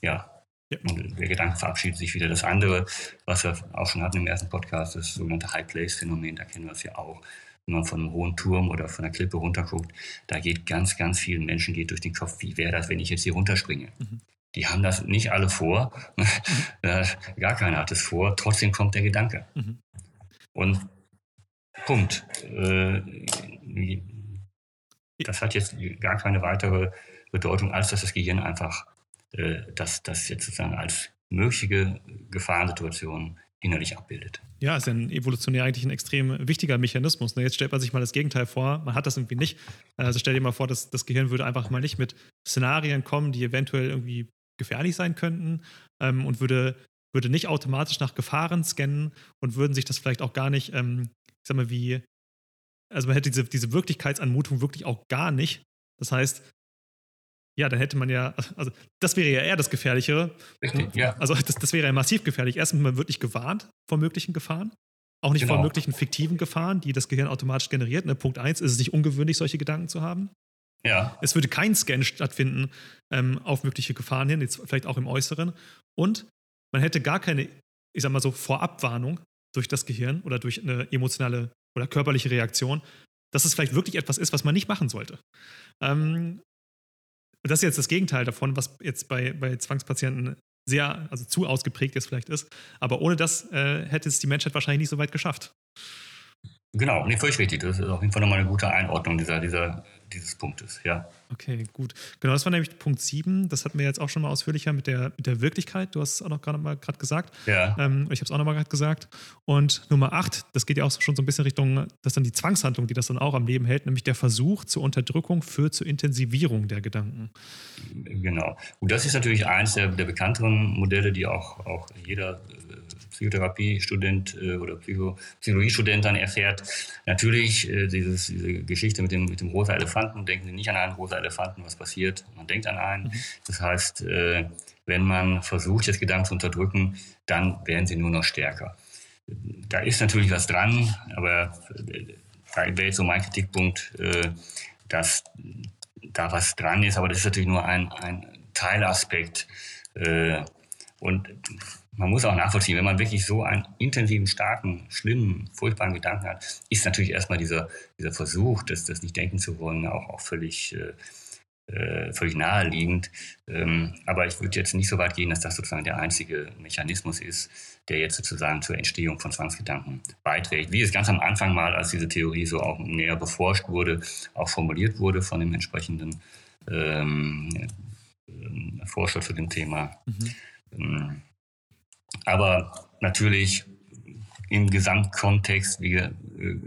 ja, ja. Und der Gedanke verabschiedet sich wieder. Das andere, was wir auch schon hatten im ersten Podcast, das sogenannte High Place Phänomen, da kennen wir es ja auch wenn man von einem hohen Turm oder von einer Klippe runterguckt, da geht ganz, ganz vielen Menschen geht durch den Kopf, wie wäre das, wenn ich jetzt hier runterspringe? Mhm. Die haben das nicht alle vor, mhm. gar keiner hat es vor, trotzdem kommt der Gedanke. Mhm. Und Punkt. Äh, das hat jetzt gar keine weitere Bedeutung, als dass das Gehirn einfach äh, das, das jetzt sozusagen als mögliche Gefahrensituation innerlich abbildet. Ja, ist ja ein evolutionär eigentlich ein extrem wichtiger Mechanismus. Ne? Jetzt stellt man sich mal das Gegenteil vor, man hat das irgendwie nicht. Also stell dir mal vor, dass das Gehirn würde einfach mal nicht mit Szenarien kommen, die eventuell irgendwie gefährlich sein könnten ähm, und würde, würde nicht automatisch nach Gefahren scannen und würden sich das vielleicht auch gar nicht, ähm, ich sag mal, wie, also man hätte diese, diese Wirklichkeitsanmutung wirklich auch gar nicht. Das heißt, ja, dann hätte man ja, also das wäre ja eher das Gefährlichere. Richtig, ja. Also das, das wäre ja massiv gefährlich. Erstens, man wird nicht gewarnt vor möglichen Gefahren. Auch nicht genau. vor möglichen fiktiven Gefahren, die das Gehirn automatisch generiert. Ne? Punkt eins ist es nicht ungewöhnlich, solche Gedanken zu haben. Ja. Es würde kein Scan stattfinden ähm, auf mögliche Gefahren hin, jetzt vielleicht auch im Äußeren. Und man hätte gar keine, ich sag mal so, Vorabwarnung durch das Gehirn oder durch eine emotionale oder körperliche Reaktion, dass es vielleicht wirklich etwas ist, was man nicht machen sollte. Ähm, und das ist jetzt das Gegenteil davon, was jetzt bei, bei Zwangspatienten sehr, also zu ausgeprägt jetzt vielleicht ist. Aber ohne das äh, hätte es die Menschheit wahrscheinlich nicht so weit geschafft. Genau, nee, völlig richtig. Das ist auf jeden Fall nochmal eine gute Einordnung dieser, dieser dieses Punktes, ja. Okay, gut. Genau, das war nämlich Punkt 7. Das hatten wir jetzt auch schon mal ausführlicher mit der, mit der Wirklichkeit. Du hast es auch noch gerade mal gerade gesagt. Ja. Ähm, ich habe es auch noch mal gerade gesagt. Und Nummer 8, das geht ja auch schon so ein bisschen Richtung, das ist dann die Zwangshandlung, die das dann auch am Leben hält, nämlich der Versuch zur Unterdrückung führt zur Intensivierung der Gedanken. Genau. Und das ist natürlich eines der, der bekannteren Modelle, die auch, auch jeder Psychotherapiestudent äh, oder Psycho Psychologiestudent dann erfährt. Natürlich äh, dieses, diese Geschichte mit dem, mit dem rosa Elefanten, denken Sie nicht an einen rosa Elefanten, was passiert? Man denkt an einen. Mhm. Das heißt, äh, wenn man versucht, das Gedanken zu unterdrücken, dann werden sie nur noch stärker. Da ist natürlich was dran, aber da wäre jetzt so mein Kritikpunkt, dass da was dran ist, aber das ist natürlich nur ein, ein Teilaspekt. Und man muss auch nachvollziehen, wenn man wirklich so einen intensiven, starken, schlimmen, furchtbaren Gedanken hat, ist natürlich erstmal dieser, dieser Versuch, das, das nicht denken zu wollen, auch, auch völlig, äh, äh, völlig naheliegend. Ähm, aber ich würde jetzt nicht so weit gehen, dass das sozusagen der einzige Mechanismus ist, der jetzt sozusagen zur Entstehung von Zwangsgedanken beiträgt. Wie es ganz am Anfang mal, als diese Theorie so auch näher beforscht wurde, auch formuliert wurde von dem entsprechenden ähm, äh, Forscher zu dem Thema. Mhm. Ähm, aber natürlich im Gesamtkontext wie, äh,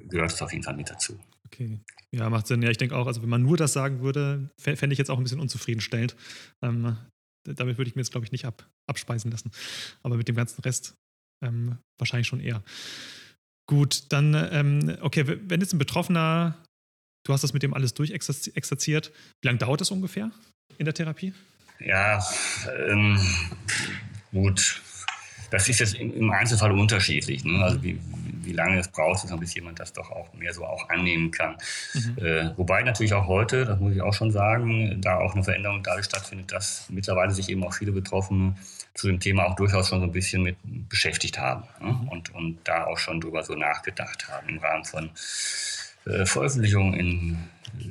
gehört es auf jeden Fall mit dazu. Okay. Ja, macht Sinn. Ja, ich denke auch, also wenn man nur das sagen würde, fände ich jetzt auch ein bisschen unzufriedenstellend. Ähm, damit würde ich mir jetzt, glaube ich, nicht ab, abspeisen lassen. Aber mit dem ganzen Rest ähm, wahrscheinlich schon eher. Gut, dann, ähm, okay, wenn jetzt ein Betroffener, du hast das mit dem alles durchexerziert, wie lange dauert das ungefähr in der Therapie? Ja, ähm, gut, das ist jetzt im Einzelfall unterschiedlich. Ne? Also wie, wie lange es braucht, bis jemand das doch auch mehr so auch annehmen kann. Mhm. Äh, wobei natürlich auch heute, das muss ich auch schon sagen, da auch eine Veränderung dadurch stattfindet, dass mittlerweile sich eben auch viele Betroffene zu dem Thema auch durchaus schon so ein bisschen mit beschäftigt haben ne? mhm. und, und da auch schon drüber so nachgedacht haben im Rahmen von äh, Veröffentlichungen in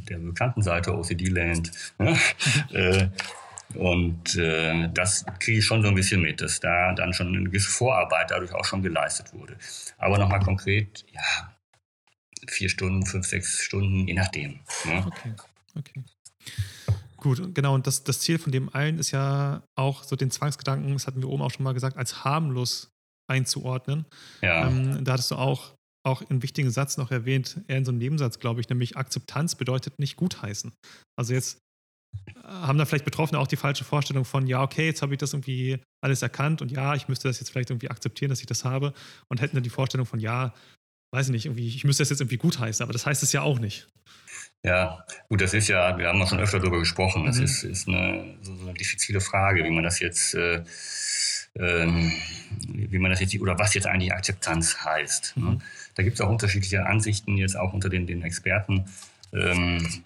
der bekannten Seite OCD Land. Ne? Äh, und äh, das kriege ich schon so ein bisschen mit, dass da dann schon eine gewisse Vorarbeit dadurch auch schon geleistet wurde. Aber nochmal konkret, ja, vier Stunden, fünf, sechs Stunden, je nachdem. Ne? Okay, okay. Gut, genau. Und das, das Ziel von dem allen ist ja auch so den Zwangsgedanken, das hatten wir oben auch schon mal gesagt, als harmlos einzuordnen. Ja. Ähm, da hattest du auch, auch einen wichtigen Satz noch erwähnt, eher in so einem Nebensatz, glaube ich, nämlich Akzeptanz bedeutet nicht gutheißen. Also jetzt haben da vielleicht Betroffene auch die falsche Vorstellung von, ja, okay, jetzt habe ich das irgendwie alles erkannt und ja, ich müsste das jetzt vielleicht irgendwie akzeptieren, dass ich das habe und hätten dann die Vorstellung von, ja, weiß ich nicht, irgendwie, ich müsste das jetzt irgendwie gutheißen, aber das heißt es ja auch nicht. Ja, gut, das ist ja, wir haben ja schon öfter darüber gesprochen, das mhm. ist, ist eine, so eine diffizile Frage, wie man das jetzt, äh, ähm, wie man das jetzt, oder was jetzt eigentlich Akzeptanz heißt. Ne? Mhm. Da gibt es auch unterschiedliche Ansichten jetzt auch unter den, den Experten. Ähm,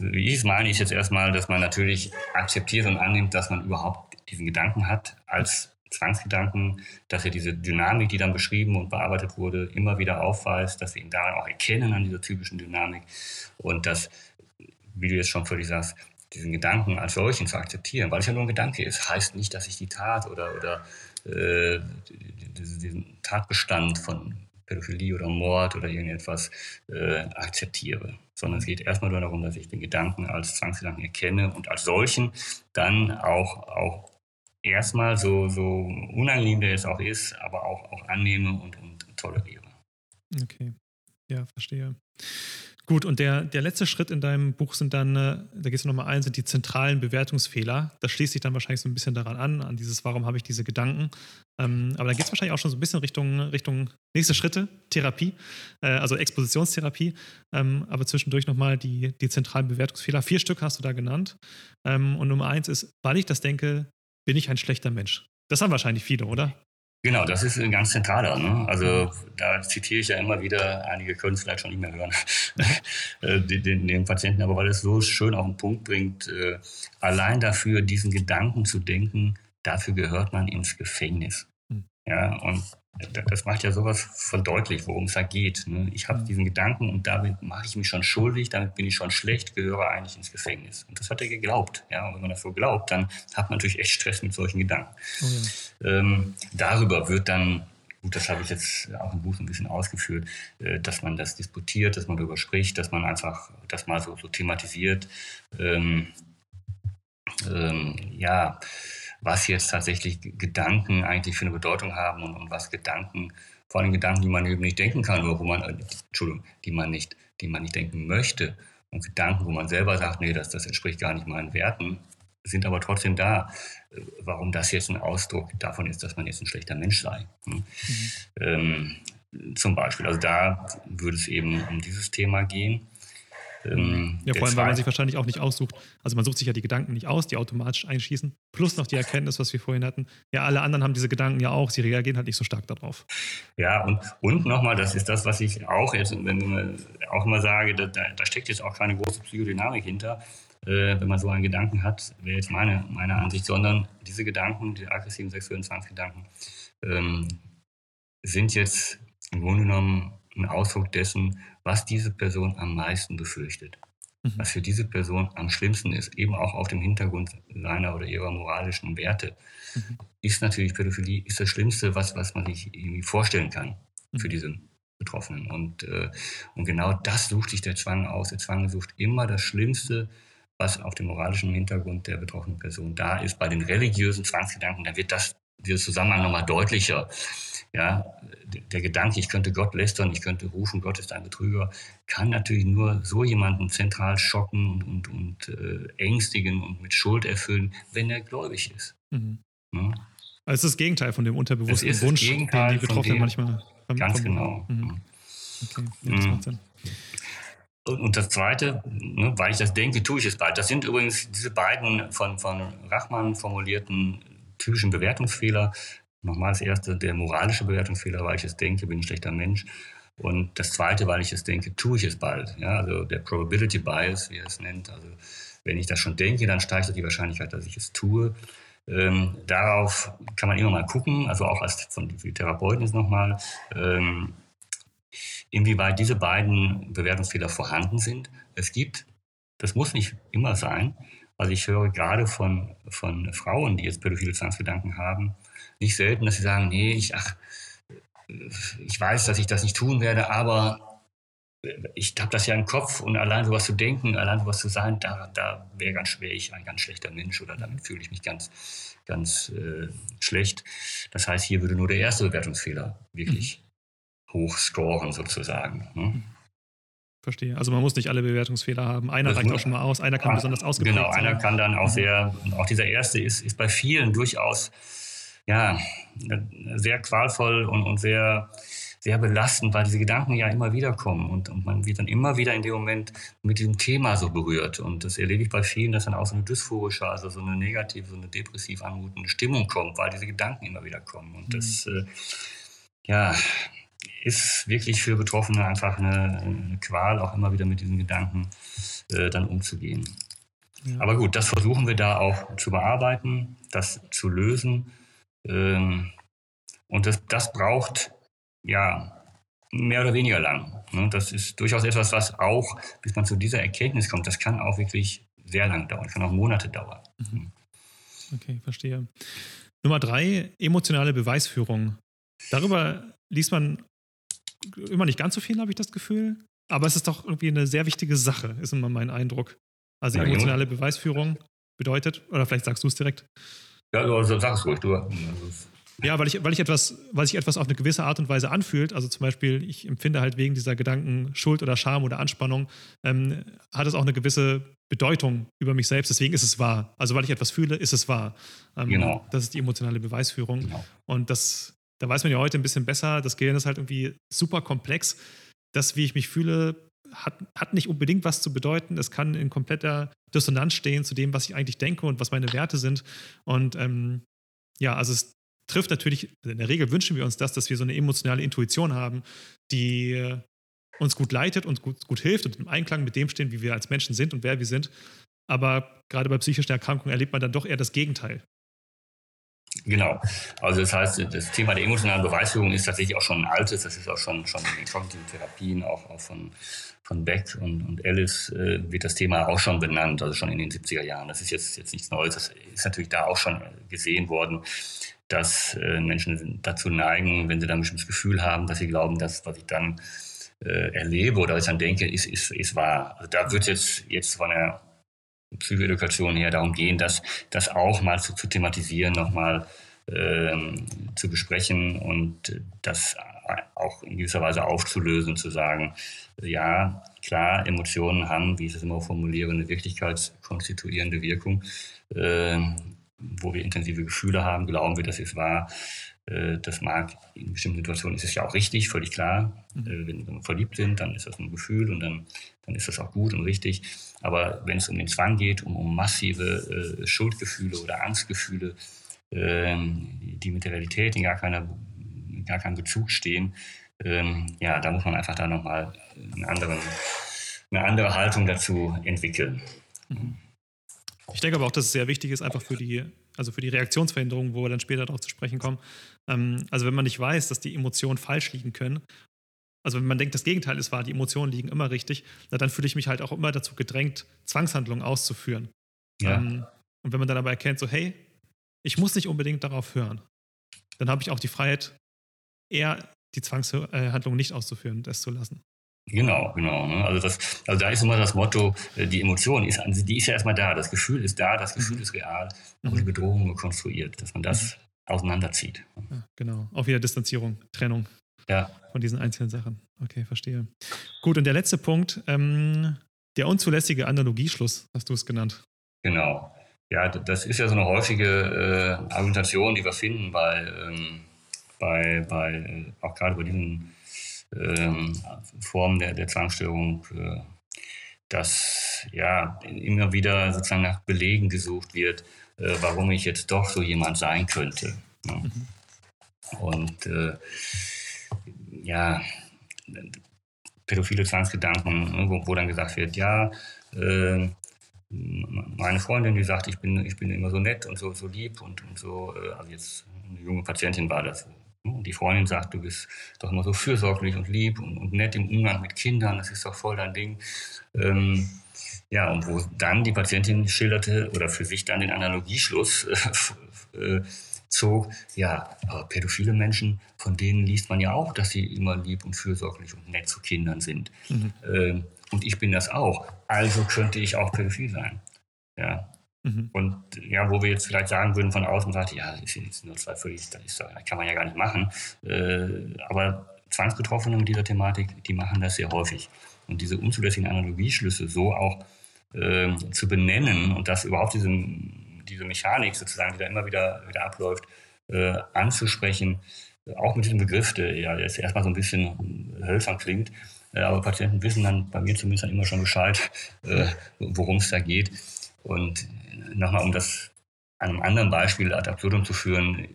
wie ich es meine, ist jetzt erstmal, dass man natürlich akzeptiert und annimmt, dass man überhaupt diesen Gedanken hat als Zwangsgedanken, dass er diese Dynamik, die dann beschrieben und bearbeitet wurde, immer wieder aufweist, dass wir ihn daran auch erkennen an dieser typischen Dynamik und dass, wie du jetzt schon völlig sagst, diesen Gedanken als solchen zu akzeptieren, weil es ja nur ein Gedanke ist, heißt nicht, dass ich die Tat oder, oder äh, diesen Tatbestand von Pädophilie oder Mord oder irgendetwas äh, akzeptiere, sondern es geht erstmal nur darum, dass ich den Gedanken als Zwangsgedanken erkenne und als solchen dann auch, auch erstmal so, so unangenehm der es auch ist, aber auch, auch annehme und, und toleriere. Okay, ja, verstehe. Gut, und der, der letzte Schritt in deinem Buch sind dann, äh, da gehst du nochmal ein, sind die zentralen Bewertungsfehler. Das schließt sich dann wahrscheinlich so ein bisschen daran an, an dieses, warum habe ich diese Gedanken. Ähm, aber da geht es wahrscheinlich auch schon so ein bisschen Richtung, Richtung nächste Schritte, Therapie, äh, also Expositionstherapie. Ähm, aber zwischendurch nochmal die, die zentralen Bewertungsfehler. Vier Stück hast du da genannt. Ähm, und Nummer eins ist, weil ich das denke, bin ich ein schlechter Mensch. Das haben wahrscheinlich viele, oder? Genau, das ist ein ganz zentraler. Ne? Also da zitiere ich ja immer wieder, einige können es vielleicht schon nicht mehr hören, äh, den, den, Patienten, aber weil es so schön auf den Punkt bringt, äh, allein dafür, diesen Gedanken zu denken, dafür gehört man ins Gefängnis. Hm. Ja, und das macht ja sowas von deutlich, worum es da geht. Ne? Ich habe diesen Gedanken und damit mache ich mich schon schuldig, damit bin ich schon schlecht, gehöre eigentlich ins Gefängnis. Und das hat er geglaubt. Ja? Und wenn man das so glaubt, dann hat man natürlich echt Stress mit solchen Gedanken. Ja. ähm, darüber wird dann, gut, das habe ich jetzt auch im Buch ein bisschen ausgeführt, äh, dass man das disputiert, dass man darüber spricht, dass man einfach das mal so, so thematisiert. Ähm, ähm, ja, was jetzt tatsächlich Gedanken eigentlich für eine Bedeutung haben und, und was Gedanken, vor allem Gedanken, die man eben nicht denken kann oder wo man, äh, Entschuldigung, die man nicht, die man nicht denken möchte und Gedanken, wo man selber sagt, nee, das, das entspricht gar nicht meinen Werten, sind aber trotzdem da. Äh, warum das jetzt ein Ausdruck davon ist, dass man jetzt ein schlechter Mensch sei. Hm? Mhm. Ähm, zum Beispiel. Also da würde es eben um dieses Thema gehen. Ähm, ja, vor allem, weil man sich wahrscheinlich auch nicht aussucht. Also man sucht sich ja die Gedanken nicht aus, die automatisch einschießen. Plus noch die Erkenntnis, was wir vorhin hatten. Ja, alle anderen haben diese Gedanken ja auch, sie reagieren halt nicht so stark darauf. Ja, und, und nochmal, das ist das, was ich auch jetzt wenn, auch mal sage, da, da steckt jetzt auch keine große Psychodynamik hinter. Äh, wenn man so einen Gedanken hat, wäre jetzt meine, meine Ansicht, sondern diese Gedanken, die aggressiven sexuellen Zwangsgedanken, ähm, sind jetzt im Grunde genommen ein Ausdruck dessen, was diese Person am meisten befürchtet. Mhm. Was für diese Person am schlimmsten ist, eben auch auf dem Hintergrund seiner oder ihrer moralischen Werte, mhm. ist natürlich Pädophilie ist das Schlimmste, was, was man sich irgendwie vorstellen kann mhm. für diese Betroffenen. Und, äh, und genau das sucht sich der Zwang aus. Der Zwang sucht immer das Schlimmste, was auf dem moralischen Hintergrund der betroffenen Person da ist. Bei den religiösen Zwangsgedanken, da wird das, dieser Zusammenhang nochmal deutlicher. Ja, der Gedanke, ich könnte Gott lästern, ich könnte rufen, Gott ist ein Betrüger, kann natürlich nur so jemanden zentral schocken und, und, und äh, ängstigen und mit Schuld erfüllen, wenn er gläubig ist. Mhm. Ja? Also es ist das Gegenteil von dem unterbewussten Wunsch, den die Betroffenen manchmal haben. Ganz genau. Mhm. Okay, ja, das macht Sinn. Und, und das Zweite, ne, weil ich das denke, tue ich es bald. Das sind übrigens diese beiden von, von Rachmann formulierten typischen Bewertungsfehler. Nochmal das erste, der moralische Bewertungsfehler, weil ich es denke, bin ein schlechter Mensch. Und das zweite, weil ich es denke, tue ich es bald. Ja, also der Probability Bias, wie er es nennt. Also wenn ich das schon denke, dann steigt die Wahrscheinlichkeit, dass ich es tue. Ähm, darauf kann man immer mal gucken, also auch als von Therapeuten ist nochmal, ähm, inwieweit diese beiden Bewertungsfehler vorhanden sind. Es gibt, das muss nicht immer sein, also ich höre gerade von, von Frauen, die jetzt pädophile Zwangsgedanken haben, nicht selten, dass sie sagen, nee, ich, ach, ich weiß, dass ich das nicht tun werde, aber ich habe das ja im Kopf und allein sowas zu denken, allein sowas zu sein, da, da wäre ganz schwer ich ein ganz schlechter Mensch oder damit fühle ich mich ganz, ganz äh, schlecht. Das heißt, hier würde nur der erste Bewertungsfehler wirklich mhm. hochscoren sozusagen. Ne? Verstehe. Also man muss nicht alle Bewertungsfehler haben. Einer das reicht auch schon mal aus, einer kann ah, besonders ausgeprägt genau, sein. Genau, einer kann dann auch sehr, auch dieser erste ist, ist bei vielen durchaus ja, sehr qualvoll und, und sehr, sehr belastend, weil diese Gedanken ja immer wieder kommen und, und man wird dann immer wieder in dem Moment mit diesem Thema so berührt. Und das erlebe ich bei vielen, dass dann auch so eine dysphorische, also so eine negative, so eine depressiv anmutende Stimmung kommt, weil diese Gedanken immer wieder kommen. Und das, mhm. äh, ja, ist wirklich für Betroffene einfach eine, eine, Qual, auch immer wieder mit diesen Gedanken äh, dann umzugehen. Ja. Aber gut, das versuchen wir da auch zu bearbeiten, das zu lösen. Ähm, und das, das braucht ja mehr oder weniger lang. Ne? Das ist durchaus etwas, was auch, bis man zu dieser Erkenntnis kommt, das kann auch wirklich sehr lang dauern, kann auch Monate dauern. Mhm. Okay, verstehe. Nummer drei, emotionale Beweisführung. Darüber liest man immer nicht ganz so viel, habe ich das Gefühl. Aber es ist doch irgendwie eine sehr wichtige Sache, ist immer mein Eindruck. Also emotionale Beweisführung bedeutet, oder vielleicht sagst du es direkt. Ja, also sag es ruhig, du. Ja, weil ich, weil ich etwas, weil sich etwas auf eine gewisse Art und Weise anfühlt, also zum Beispiel, ich empfinde halt wegen dieser Gedanken Schuld oder Scham oder Anspannung, ähm, hat es auch eine gewisse Bedeutung über mich selbst, deswegen ist es wahr. Also weil ich etwas fühle, ist es wahr. Ähm, genau. Das ist die emotionale Beweisführung. Genau. Und das, da weiß man ja heute ein bisschen besser, das Gehirn ist halt irgendwie super komplex. Das, wie ich mich fühle, hat, hat nicht unbedingt was zu bedeuten. Es kann in kompletter Dissonanz stehen zu dem, was ich eigentlich denke und was meine Werte sind. Und ähm, ja, also es trifft natürlich, in der Regel wünschen wir uns das, dass wir so eine emotionale Intuition haben, die uns gut leitet und gut, gut hilft und im Einklang mit dem stehen, wie wir als Menschen sind und wer wir sind. Aber gerade bei psychischen Erkrankungen erlebt man dann doch eher das Gegenteil. Genau. Also das heißt, das Thema der emotionalen Beweisführung ist tatsächlich auch schon ein altes. Das ist auch schon, schon in den kognitiven Therapien, auch, auch von, von Beck und, und Alice äh, wird das Thema auch schon benannt, also schon in den 70er Jahren. Das ist jetzt, jetzt nichts Neues. Das ist natürlich da auch schon gesehen worden, dass äh, Menschen dazu neigen, wenn sie dann ein bestimmtes Gefühl haben, dass sie glauben, dass was ich dann äh, erlebe oder was ich dann denke, ist, ist, ist wahr. Also da wird jetzt, jetzt von der Psychoedukation her darum gehen, dass das auch mal zu, zu thematisieren, nochmal ähm, zu besprechen und das auch in gewisser Weise aufzulösen, zu sagen, ja, klar, Emotionen haben, wie ich es immer formuliere, eine wirklichkeitskonstituierende Wirkung. Äh, wo wir intensive Gefühle haben, glauben wir, das ist wahr. Äh, das mag in bestimmten Situationen ist es ja auch richtig, völlig klar. Mhm. Äh, wenn wir verliebt sind, dann ist das ein Gefühl und dann, dann ist das auch gut und richtig. Aber wenn es um den Zwang geht, um, um massive äh, Schuldgefühle oder Angstgefühle, ähm, die mit der Realität in gar, keiner, in gar keinem Bezug stehen, ähm, ja, da muss man einfach da nochmal eine eine andere Haltung dazu entwickeln. Ich denke aber auch, dass es sehr wichtig ist, einfach für die, also für die Reaktionsverhinderung, wo wir dann später darauf zu sprechen kommen. Ähm, also wenn man nicht weiß, dass die Emotionen falsch liegen können, also wenn man denkt, das Gegenteil ist wahr, die Emotionen liegen immer richtig, na, dann fühle ich mich halt auch immer dazu gedrängt, Zwangshandlungen auszuführen. Ja. Ähm, und wenn man dann aber erkennt, so hey, ich muss nicht unbedingt darauf hören, dann habe ich auch die Freiheit, eher die Zwangshandlung nicht auszuführen, das zu lassen. Genau, genau. Ne? Also, das, also da ist immer das Motto, äh, die Emotion ist, die ist ja erstmal da, das Gefühl ist da, das Gefühl mhm. ist real, aber mhm. die Bedrohung konstruiert, dass man das mhm. auseinanderzieht. Ja, genau, auch wieder Distanzierung, Trennung ja. von diesen einzelnen Sachen. Okay, verstehe. Gut, und der letzte Punkt, ähm, der unzulässige Analogieschluss, hast du es genannt. Genau. Ja, das ist ja so eine häufige äh, Argumentation, die wir finden bei, ähm, bei, bei äh, auch gerade bei diesen ähm, Form der, der Zwangsstörung, äh, dass ja immer wieder sozusagen nach Belegen gesucht wird, äh, warum ich jetzt doch so jemand sein könnte. Ne? Mhm. Und äh, ja, pädophile Zwangsgedanken, ne, wo, wo, dann gesagt wird, ja, äh, meine Freundin, die sagt, ich bin, ich bin immer so nett und so, so lieb und, und so, äh, also jetzt eine junge Patientin war das, und die Freundin sagt, du bist doch immer so fürsorglich und lieb und, und nett im Umgang mit Kindern, das ist doch voll dein Ding. Ähm, ja, und wo dann die Patientin schilderte oder für sich dann den Analogieschluss äh, zog, ja, aber pädophile Menschen, von denen liest man ja auch, dass sie immer lieb und fürsorglich und nett zu Kindern sind. Mhm. Ähm, und ich bin das auch. Also könnte ich auch pädophil sein. Ja, Mhm. Und ja, wo wir jetzt vielleicht sagen würden von außen, sagt, ja, das sind nur zwei völlig, das, ist, das kann man ja gar nicht machen. Äh, aber Zwangsbetroffene mit dieser Thematik, die machen das sehr häufig. Und diese unzulässigen Analogieschlüsse so auch äh, zu benennen und das überhaupt diese, diese Mechanik sozusagen, die da immer wieder, wieder abläuft, äh, anzusprechen, auch mit diesem Begriff, der ja jetzt erstmal so ein bisschen hölzern klingt, äh, aber Patienten wissen dann bei mir zumindest dann immer schon Bescheid, äh, worum es da geht. Und nochmal, um das an einem anderen Beispiel ad absurdum zu führen,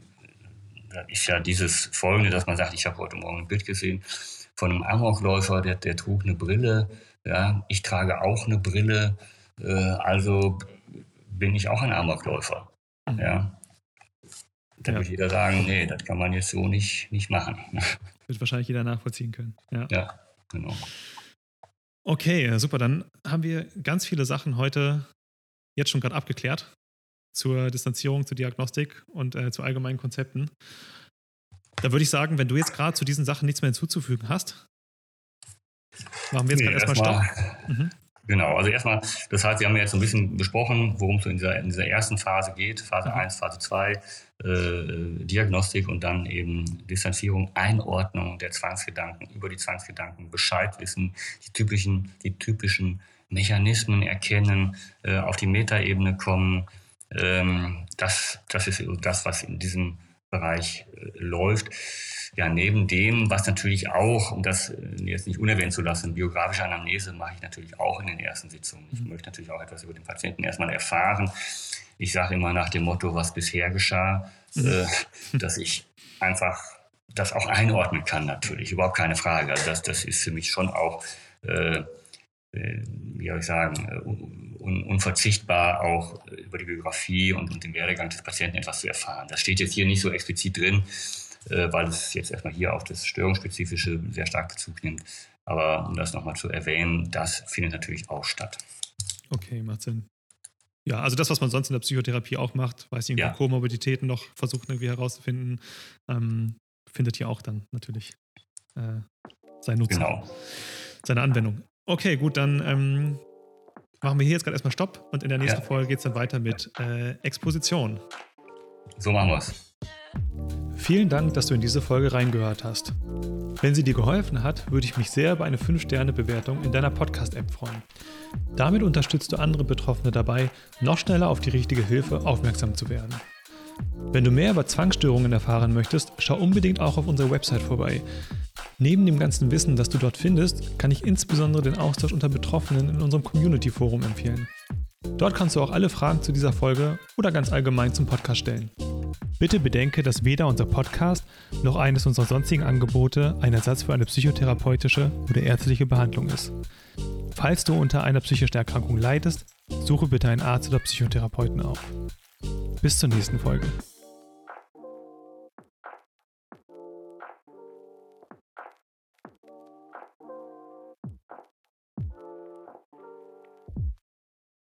ist ja dieses Folgende, dass man sagt, ich habe heute Morgen ein Bild gesehen von einem Amokläufer, der, der trug eine Brille. Ja, ich trage auch eine Brille, äh, also bin ich auch ein Amokläufer. Mhm. Ja. Da ja. wird jeder sagen, nee, das kann man jetzt so nicht, nicht machen. Wird wahrscheinlich jeder nachvollziehen können. Ja, ja genau. Okay, super. Dann haben wir ganz viele Sachen heute jetzt schon gerade abgeklärt zur Distanzierung, zur Diagnostik und äh, zu allgemeinen Konzepten. Da würde ich sagen, wenn du jetzt gerade zu diesen Sachen nichts mehr hinzuzufügen hast, machen wir jetzt nee, gerade erstmal Stopp. Mhm. Genau, also erstmal, das heißt, wir haben ja jetzt so ein bisschen besprochen, worum es in dieser, in dieser ersten Phase geht, Phase 1, mhm. Phase 2, äh, Diagnostik und dann eben Distanzierung, Einordnung der Zwangsgedanken, über die Zwangsgedanken Bescheid wissen, die typischen, die typischen Mechanismen erkennen, äh, auf die Metaebene kommen. Ähm, das, das ist das, was in diesem Bereich äh, läuft. Ja, neben dem, was natürlich auch, um das äh, jetzt nicht unerwähnt zu lassen, biografische Anamnese mache ich natürlich auch in den ersten Sitzungen. Ich mhm. möchte natürlich auch etwas über den Patienten erstmal erfahren. Ich sage immer nach dem Motto, was bisher geschah, mhm. äh, dass ich einfach das auch einordnen kann natürlich, überhaupt keine Frage. Also das, das ist für mich schon auch, äh, äh wie soll ich sagen, äh, un, unverzichtbar auch über die Biografie und, und den Werdegang des Patienten etwas zu erfahren. Das steht jetzt hier nicht so explizit drin, äh, weil es jetzt erstmal hier auf das Störungsspezifische sehr stark Bezug nimmt. Aber um das nochmal zu erwähnen, das findet natürlich auch statt. Okay, macht Sinn. Ja, also das, was man sonst in der Psychotherapie auch macht, weiß ich, ja. Komorbiditäten noch versucht irgendwie herauszufinden, ähm, findet hier auch dann natürlich äh, seinen Nutzen. Genau. Seine Anwendung. Okay, gut, dann ähm, machen wir hier jetzt gerade erstmal Stopp und in der nächsten ja. Folge geht es dann weiter mit äh, Exposition. So machen wir es. Vielen Dank, dass du in diese Folge reingehört hast. Wenn sie dir geholfen hat, würde ich mich sehr über eine 5-Sterne-Bewertung in deiner Podcast-App freuen. Damit unterstützt du andere Betroffene dabei, noch schneller auf die richtige Hilfe aufmerksam zu werden. Wenn du mehr über Zwangsstörungen erfahren möchtest, schau unbedingt auch auf unserer Website vorbei. Neben dem ganzen Wissen, das du dort findest, kann ich insbesondere den Austausch unter Betroffenen in unserem Community-Forum empfehlen. Dort kannst du auch alle Fragen zu dieser Folge oder ganz allgemein zum Podcast stellen. Bitte bedenke, dass weder unser Podcast noch eines unserer sonstigen Angebote ein Ersatz für eine psychotherapeutische oder ärztliche Behandlung ist. Falls du unter einer psychischen Erkrankung leidest, suche bitte einen Arzt oder Psychotherapeuten auf. Bis zur nächsten Folge.